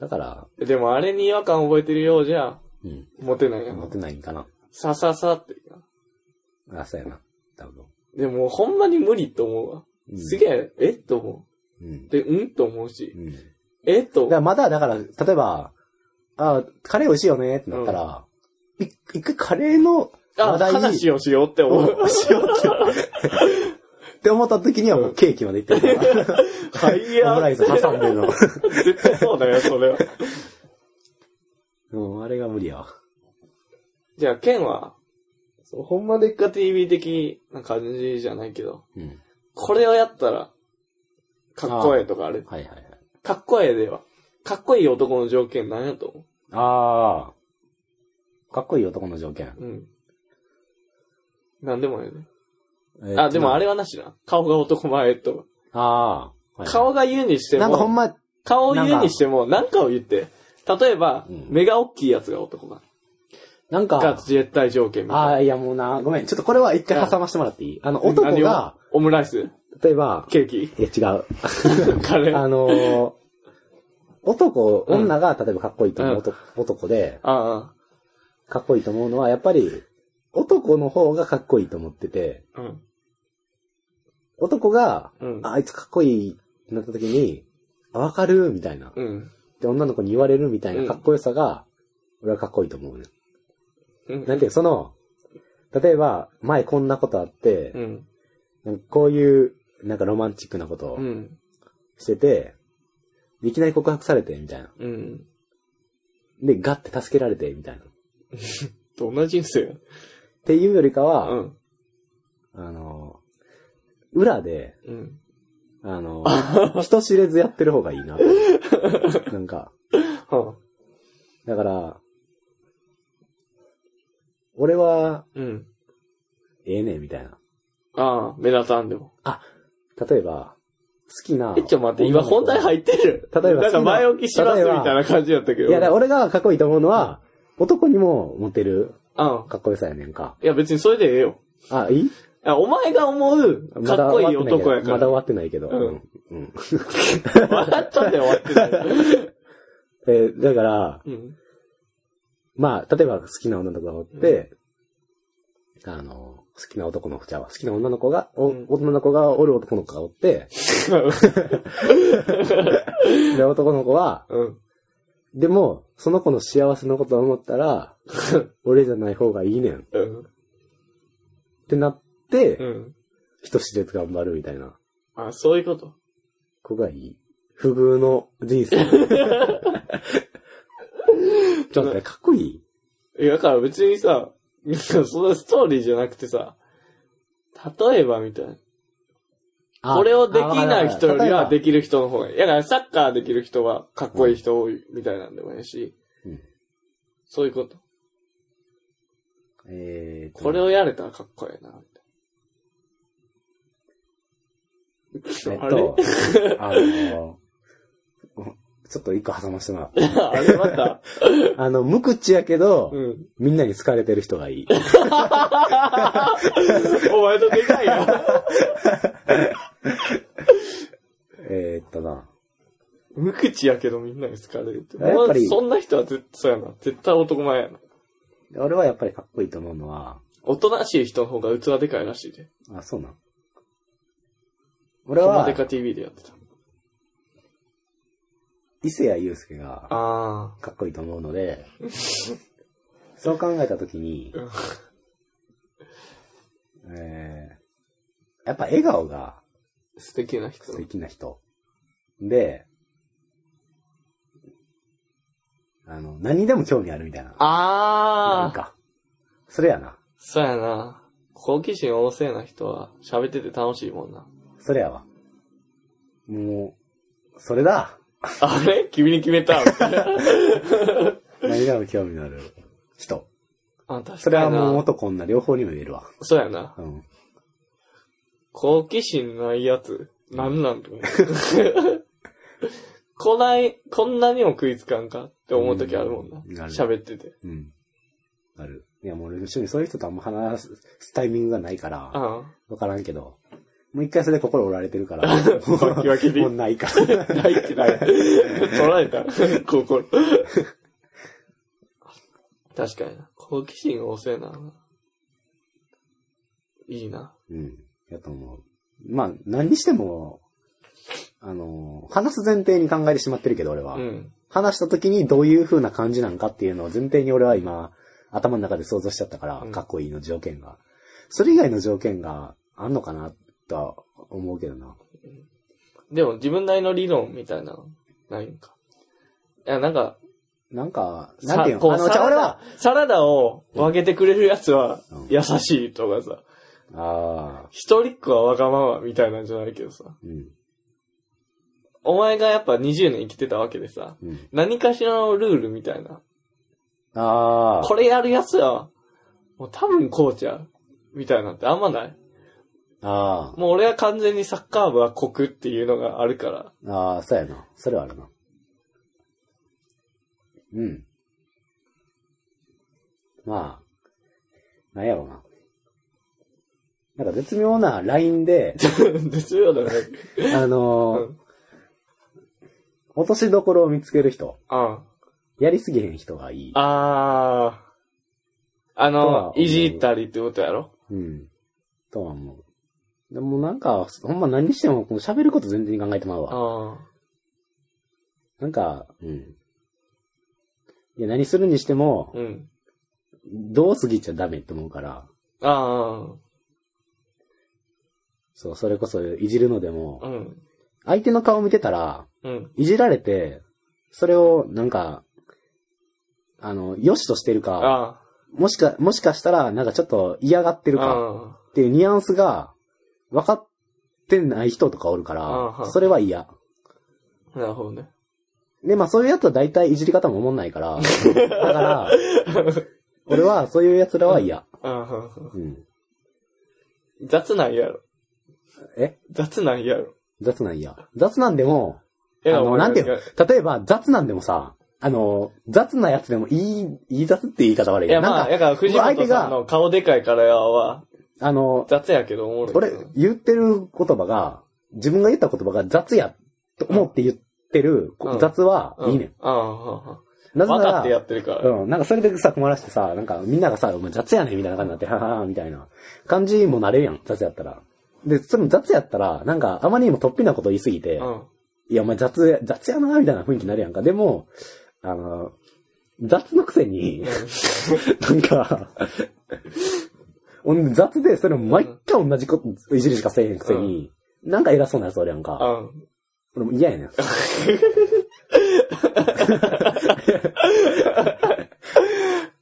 だから、でもあれに違和感覚えてるようじゃ、うん。モテないやん。持てないんかな。さささって。あ、そうやな。多分。でもほんまに無理と思うわ。うんすげえ、え？と思うんう。。で、うん？と思うしう。ん。え？とだからまだ、だから、例えば、あ、カレー美味しいよねってなったら、い一回カレーのあ、話題話をしようって思う。しようってって思った時にはもうケーキまで行ってるから。はいや。オムライス挟んでるの。絶対そうだよ、それは。<laughs> もうあれが無理やわ。じゃあ、ケンは、そうほんまでっか TV 的な感じじゃないけど、うん。これをやったら、かっこええとかある。はいはいはい。かっこええでは。かっこいい男の条件なんやと思ああ。かっこいい男の条件。う。うん。なんでもええね。えーあ、でもあれはなしな。顔が男前と。ああ。はいはい顔が言うにしても、なんかほんま、顔を言うにしても、なんかを言って。例えばうん、目が大きいやつが男が。なんがか、絶対条件みたいな。ああ、いやもうな、ごめん。ちょっとこれは一回挟ましてもらっていい？あの、男何が、を？オムライス？例えば、ケーキ？いや違う。<laughs> カレー？あのー、男、うん女が例えばかっこいいと思う男男で、あかっこいいと思うのは、やっぱり、男の方がかっこいいと思ってて、あ、うん。男が、うん。ああいつかっこいいってなった時に、あわかるみたいな。うん。で、女の子に言われるみたいなうんかっこよさが、俺はかっこいいと思うね。うん。なんていう、その、例えば、前こんなことあってう、ん。なんかこういう、なんかロマンチックなことをうん。してて、でいきなり告白されて、みたいな。うん。で、ガッて助けられて、みたいな。っ <laughs> どんな人生や？ていうよりかは、うん。あの、裏で、うん。あの、<laughs> 人知れずやってる方がいいな。なんか、<laughs> はだから、俺は、うん。ええねん、みたいな。ああ、目立たんでも。例えば、好きな。え、ちょ待って、今本題入ってる。例えばなんか前置きしますみたいな感じだったけど。いや、俺がかっこいいと思うのは、男にもモテるうん。かっこよさやねんか。いや、別にそれでええよ。あ、いい？いやお前が思う、かっこいい男やから。まだ終わってないけど。うんうん。うん。笑っちゃって終わってない。<laughs> えーだから、うん。まあ、例えば好きな女の子がおって、あの、好きな男の子ちゃうわ好きな女の子が、おうん女の子がおる男の子がおって、<laughs> で、男の子は、うん。でも、その子の幸せのことを思ったら、<laughs> 俺じゃない方がいいねん。っうん。てなって、うん。人知れず頑張るみたいなあ、そういうこと？子がいい。不遇の人生。<laughs> ちょっと待って、かっこいい？いや、だから別にさ、そのストーリーじゃなくてさ、例えばみたいな。あこれをできない人よりはでききる人の方がいい。だからサッカーできる人はかっこいい人多いみたいなんでもいいし、うんそういうこと。えーと、これをやれたらかっこいいな、みたいな。あれえっと、あの、ちょっと一個挟ましてもらう。<laughs> あれまた。あの、無口やけど、うん。みんなに好かれてる人がいい。お前とでかいよ。えーっとな。無口やけどみんなに好かれるって。やっぱりそんな人は絶対そうやな。絶対男前やな。俺はやっぱりかっこいいと思うのは、おとなしい人の方が器でかいらしいで。あ、そうなん。俺はコマデ、カ TV でやってた。伊勢谷友介があかっこいいと思うので、そう考えたときに、えー、やっぱ笑顔がー、素敵な人。素敵な人。で、あの、何にでも興味あるみたいな。なんあー、か。それやな。そうやな。好奇心旺盛な人は喋ってて楽しいもんな。それやわ。もう、それだ。あれ？君に決めた？みたいな。何にでも興味のある？人。あ、確かにな。それはもう男女両方にも言えるわ。そうやな。うん。好奇心ないやつ、なんなんと思う。<laughs> こない、こんなにも食いつかんか？って思う時あるもんなうんってて。うん。ある。いや、もう俺、一緒にそういう人とあんま話すタイミングがないから、あわからんけど、もう一回それで心折られてるから、バキバキにもうないから。あ。ないってない。取られた。心。確かにな。好奇心旺盛な。いいな。うん。やと思う。まあ、何にしても、あの、話す前提に考えてしまってるけど、俺は。うん。話した時にどういう風な感じなんかっていうのを前提に俺は今、頭の中で想像しちゃったから、うんかっこいいの条件が。それ以外の条件があんのかな、とは思うけどな。でも自分なりの理論みたいなのないんか？いや、なんか、なんか、さなんていうの？あの、じゃあ俺はダ、、サラダを分けてくれるやつはうん優しいとかさ、ああ、一人っ子はわがままみたいなんじゃないけどさ、うん、お前がやっぱ20年生きてたわけでさ、うん。何かしらのルールみたいな。ああ、これやるやつは、もう多分こうちゃう。みたいなんてあんまない？あもう俺は完全にサッカー部は国っていうのがあるから。あ、ああ、そうやな。それはあるな。うん。まあ、なんやろうな。なんか絶妙なラインで、ですよだね。あのーうん落としどころを見つける人。あやりすぎへん人がいい。あ。あとは思う、のいじったりってことやろ？うん。とは思う。でもなんか、ほんま何にしてもこの喋ること全然考えてまうわ。あなんか、うん。いや、何するにしてもあ。、うん。どう過ぎちゃダメって思うから、あそう、それこそいじるのでもあ。、うん。相手の顔見てたら、うん。いじられて、それをなんか、あの、良しとしてるか、あもしか、もしかしたら、なんかちょっと嫌がってあ。るか、あっていうニュアンスが、分かってない人とかおるかあはら、それは嫌。あ。なるほどね。で、まあそういうやつは大体いじり方も思んないから、<laughs> だから、俺はそういう奴らは嫌。うんうんうん。雑なんやろ。え？雑なんやろ。雑なん嫌。雑なんでも、あの、いやお前なんていうの？例えば雑なんでもさ、あの、雑なやつでもいい、いい雑って言い方悪いいや、なんか、だから藤本さんの顔でかいからやは、あの、雑やけどおもろい。俺、言ってる言葉が、自分が言った言葉が雑やと思って言ってるうん雑はいいねん。うん。うんうんなぜな分かってやら、ってるから。うん、なんかそれでさ、困らしてさ、なんかみんながさ、お前雑やねんみたいな感じになって、はははみたいな感じもなれるやん、雑やったら。で、それも雑やったら、なんかあまりにも突飛なこと言いすぎて、うん。いや、お前雑や、雑やな、みたいな雰囲気になるやんか。でも、あの、雑のくせに、<laughs> なんか、雑で、それも毎回同じこと、いじりしかせえへんくせに、なんか偉そうなやつおるやんか。うん。俺も嫌やねん。<laughs>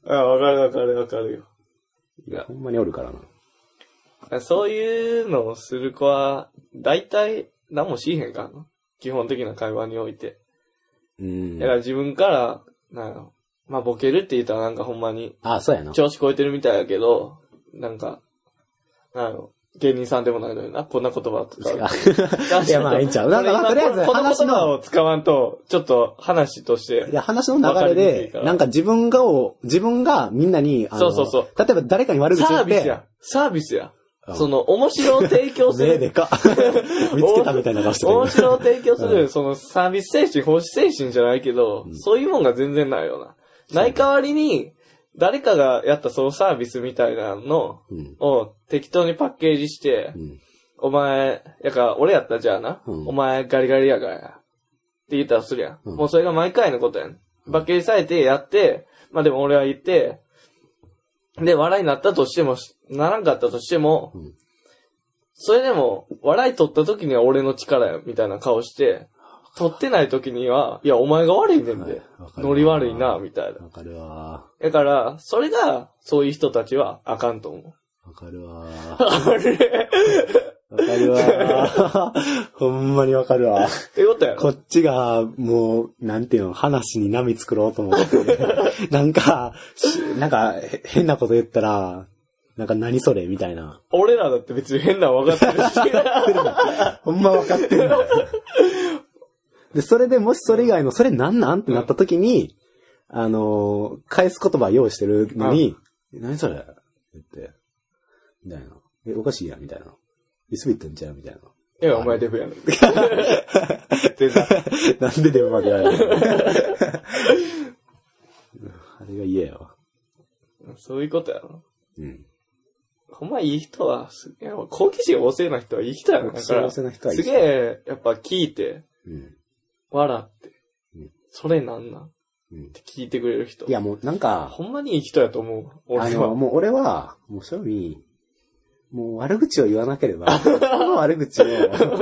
あ、わかるわかるわかるよ。いや、ほんまにおるからな。そういうのをする子は、大体何もしいへんからな。基本的な会話において。うんだ。から自分から、なんやろまあボケるって言ったらなんかほんまにあ、そうやな。調子こえてるみたいやけど、なんか、なんやろ芸人さんでもないのにな、こんな言葉とか。いや、まあ、ええんちゃう。なんか、まあとりあえず、この話言葉の、を使わんと、ちょっと話としてい。や、話の流れでなんか自分がを、自分がみんなに、あのそうそうそう例えば誰かに悪口言って、サービスや。サービスや。うんその、面白を提供す目る。<laughs> でか。<laughs> 見つけたみたいな顔してる。面白を提供する、うんそのサービス精神、奉仕精神じゃないけど、そういうもんが全然ないよな。ない代わりに、誰かがやったそのサービスみたいなのうん。を適当にパッケージしてう、ん。お前、やから、俺やったらじゃあな、うんお前ガリガリやからや。って言ったらするやん。うんもうそれが毎回のことやん。パッケージされてやって、まあでも俺は言って、で、笑いになったとしても、ならんかったとしても、うんそれでも、笑い取った時には俺の力や、みたいな顔して、取ってない時には、いや、お前が悪いねんで、ノリ悪いな、みたいな。わかるわ。だから、それが、そういう人たちはあかんと思う。わかるわ。あれわかるわ。<laughs> ほんまにわかるわ。ってことやろこっちが、もう、なんていうの、話に波作ろうと思って、<laughs> なんか、しなんか、へ変なこと言ったら、なんか何それ？みたいな。俺らだって別に変なの分かってるし。ほんま分かってんだよ。で、それでもしそれ以外の、それなんなんってなった時に、あのー返す言葉用意してるのに、え何それ？言って、みたいな。え、おかしいやん、みたいな。ゆすびってんちゃう？みたいな。いや、お前デブやねん。デブ <laughs> なんでデブまでやる？の <laughs> あれが嫌やわ。そういうことやろ。うん。ほんまいい人は、好奇心旺盛な人はいい人やねん。だから、幸せな人はいいすげえ、やっぱ聞いて、うん。笑ってうん、それなんなん？っうん。て聞いてくれる人。いや、もうなんか、ほんまにいい人やと思う。あ俺の、は。もう俺は、もう正味、もう悪口を言わなければ、人の悪口を、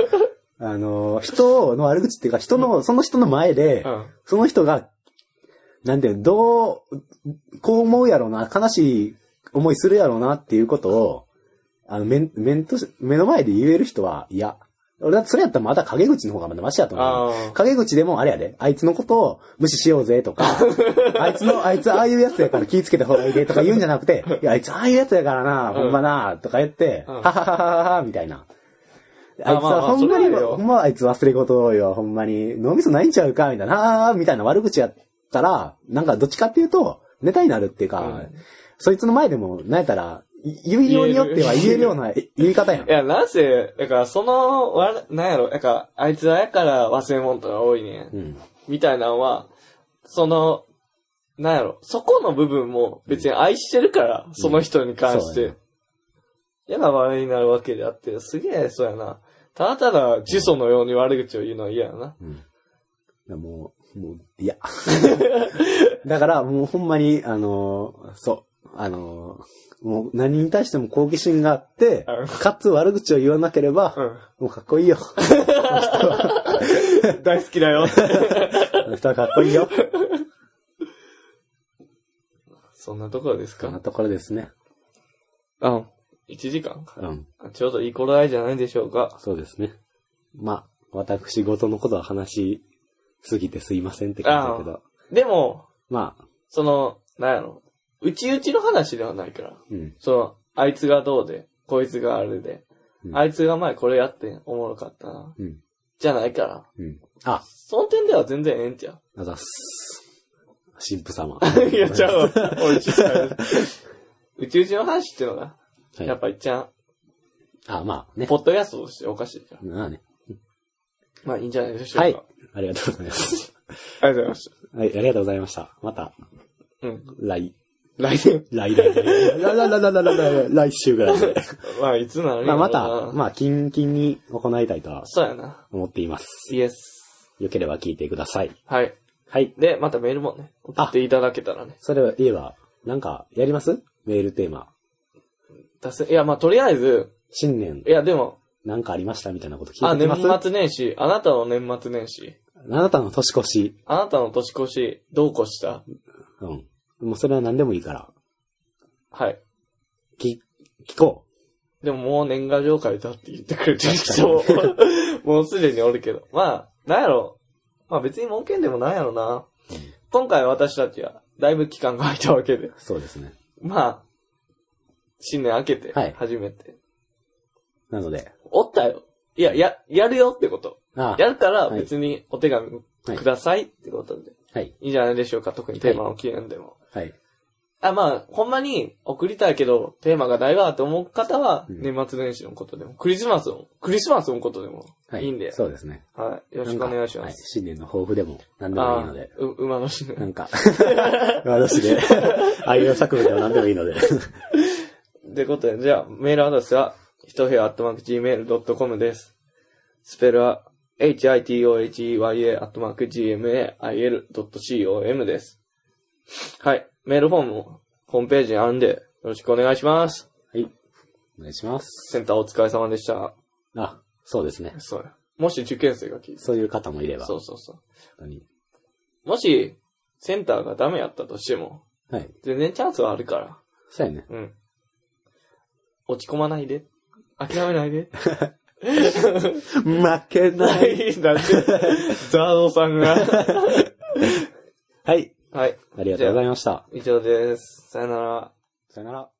<laughs> あの、人の悪口っていうか、人の、その人の前でう、ん。その人が、なんていうの、どう、こう思うやろうな、悲しい思いするやろうなっていうことを、あの、面、面とし、目の前で言える人は嫌。俺だってそれやったらまだ陰口の方がまだマシやと思う。陰口でもあれやで、あいつのことを無視しようぜとか、<laughs> あいつの、あいつああいうやつやから気ぃつけた方がいいでとか言うんじゃなくて、いや、あいつああいうやつやからな、ほんまな、とか言って、うん。ははははは、みたいな。あいつはほんまに、ほんまあいつ忘れ事よ、ほんまに。脳みそないんちゃうかみたいな、みたいな悪口やったら、なんかどっちかっていうと、ネタになるっていうか、うん。そいつの前でも、なんやったら、い言いようによっては言えるような言い方やんい。や、なんせ、だから、その、わら、なんやろ、だから、あいつはやから忘れ物とか多いねん。うん。みたいなのは、その、なんやろ、そこの部分も別に愛してるから、その人に関して。嫌な笑いになるわけであって、すげえ、そうやな。ただただ、呪詛のように悪口を言うのは嫌やな。うん。だもう、もう、いや。<laughs> だから、もうほんまに、あのーそう、あのーもう何に対しても好奇心があってうん、かつ悪口を言わなければ、うん。もうかっこいいよ。<laughs> 大好きだよ。あの人はかっこいいよ。そんなところですか？こんなところですね。うん。1時間？か。うん。ちょうどいい頃合いじゃないでしょうか。そうですね。まあ、私事のことは話すぎてすいませんって感じだけど。でも、まあ、その、なんやろ。うちうちの話ではないから。うん。その、あいつがどうで、こいつがあれで、うんあいつが前これやっておもろかったな。うん。じゃないから。うん。あ、その点では全然ええんちゃあざっす。神父様。う。<laughs> いや、ちゃうわ。<laughs> 俺ちさうちうちの話っていうのが、はいやっぱいっちゃん、あ、まあね。ポッドキャストとしておかしいから。まあね。まあいいんじゃないでしょうか。はい。ありがとうございます。<laughs> ありがとうございましはい、ありがとうございました。また、た。うん。来、来年。来、来、来、来、来、来、来、来、来週ぐらいで。<laughs> まあいつなのまあまた、まあ、キンキンに行いたいとはそうやな。思っています。イエス。よければ聞いてください。はい。はい。で、またメールもね、送っていただけたらね。それを言えば、なんか、やります？メールテーマ。出せ、いや、まあとりあえず、新年い、やでも、なんかありましたみたいなこと聞あ、いてき年ます？末年始、あなたの年末年始、あなたの年越し。あなたの年越し、どう越した？うん。もうそれは何でもいいから、はい。き、聞こでももう年賀状書いたって言ってくれてる人、もうすでにおるけど。まあ、なんやろ。まあ別に儲けんでもなんやろな。今回私たちは、だいぶ期間が空いたわけで。う。そうですね。まあ、新年明けてはい、初めて。なので、おったよ。いや、や、やるよってこと。あやるからはい別にお手紙くださいってことで。はい。いいんじゃないでしょうか。特にテーマの記念でも。はい。あ、まあ、ほんまに送りたいけど、テーマがないわって思う方は、うん年末年始のことでも、クリスマスの、クリスマスのことでもはい。いいんで、そうですね。はい。よろしくお願いしまはい。す。新年の抱負でも何でもいいので。う馬の死ね。なんか、<laughs> 私で、ああいう作文でも何でもいいので。ってことで、じゃあ、メールアドレスは、ひとへアットマーク gmail.com です。スペルは、hitohea アットマーク gmail.com です。はい。メールフォームも、ホームページにあるんで、よろしくお願いします。はい。お願いします。センターお疲れ様でした。あ、そうですね。そうや。もし受験生が聞いてそういう方もいれば。そうそうそう。もし、センターがダメやったとしても、はい。全然チャンスはあるから。そうやね。うん。落ち込まないで。諦めないで。<laughs> 負けなない。い。だって、<laughs> ザードさんが。<laughs> はい。はい。ありがとうございました。以上です。さよなら。さよなら。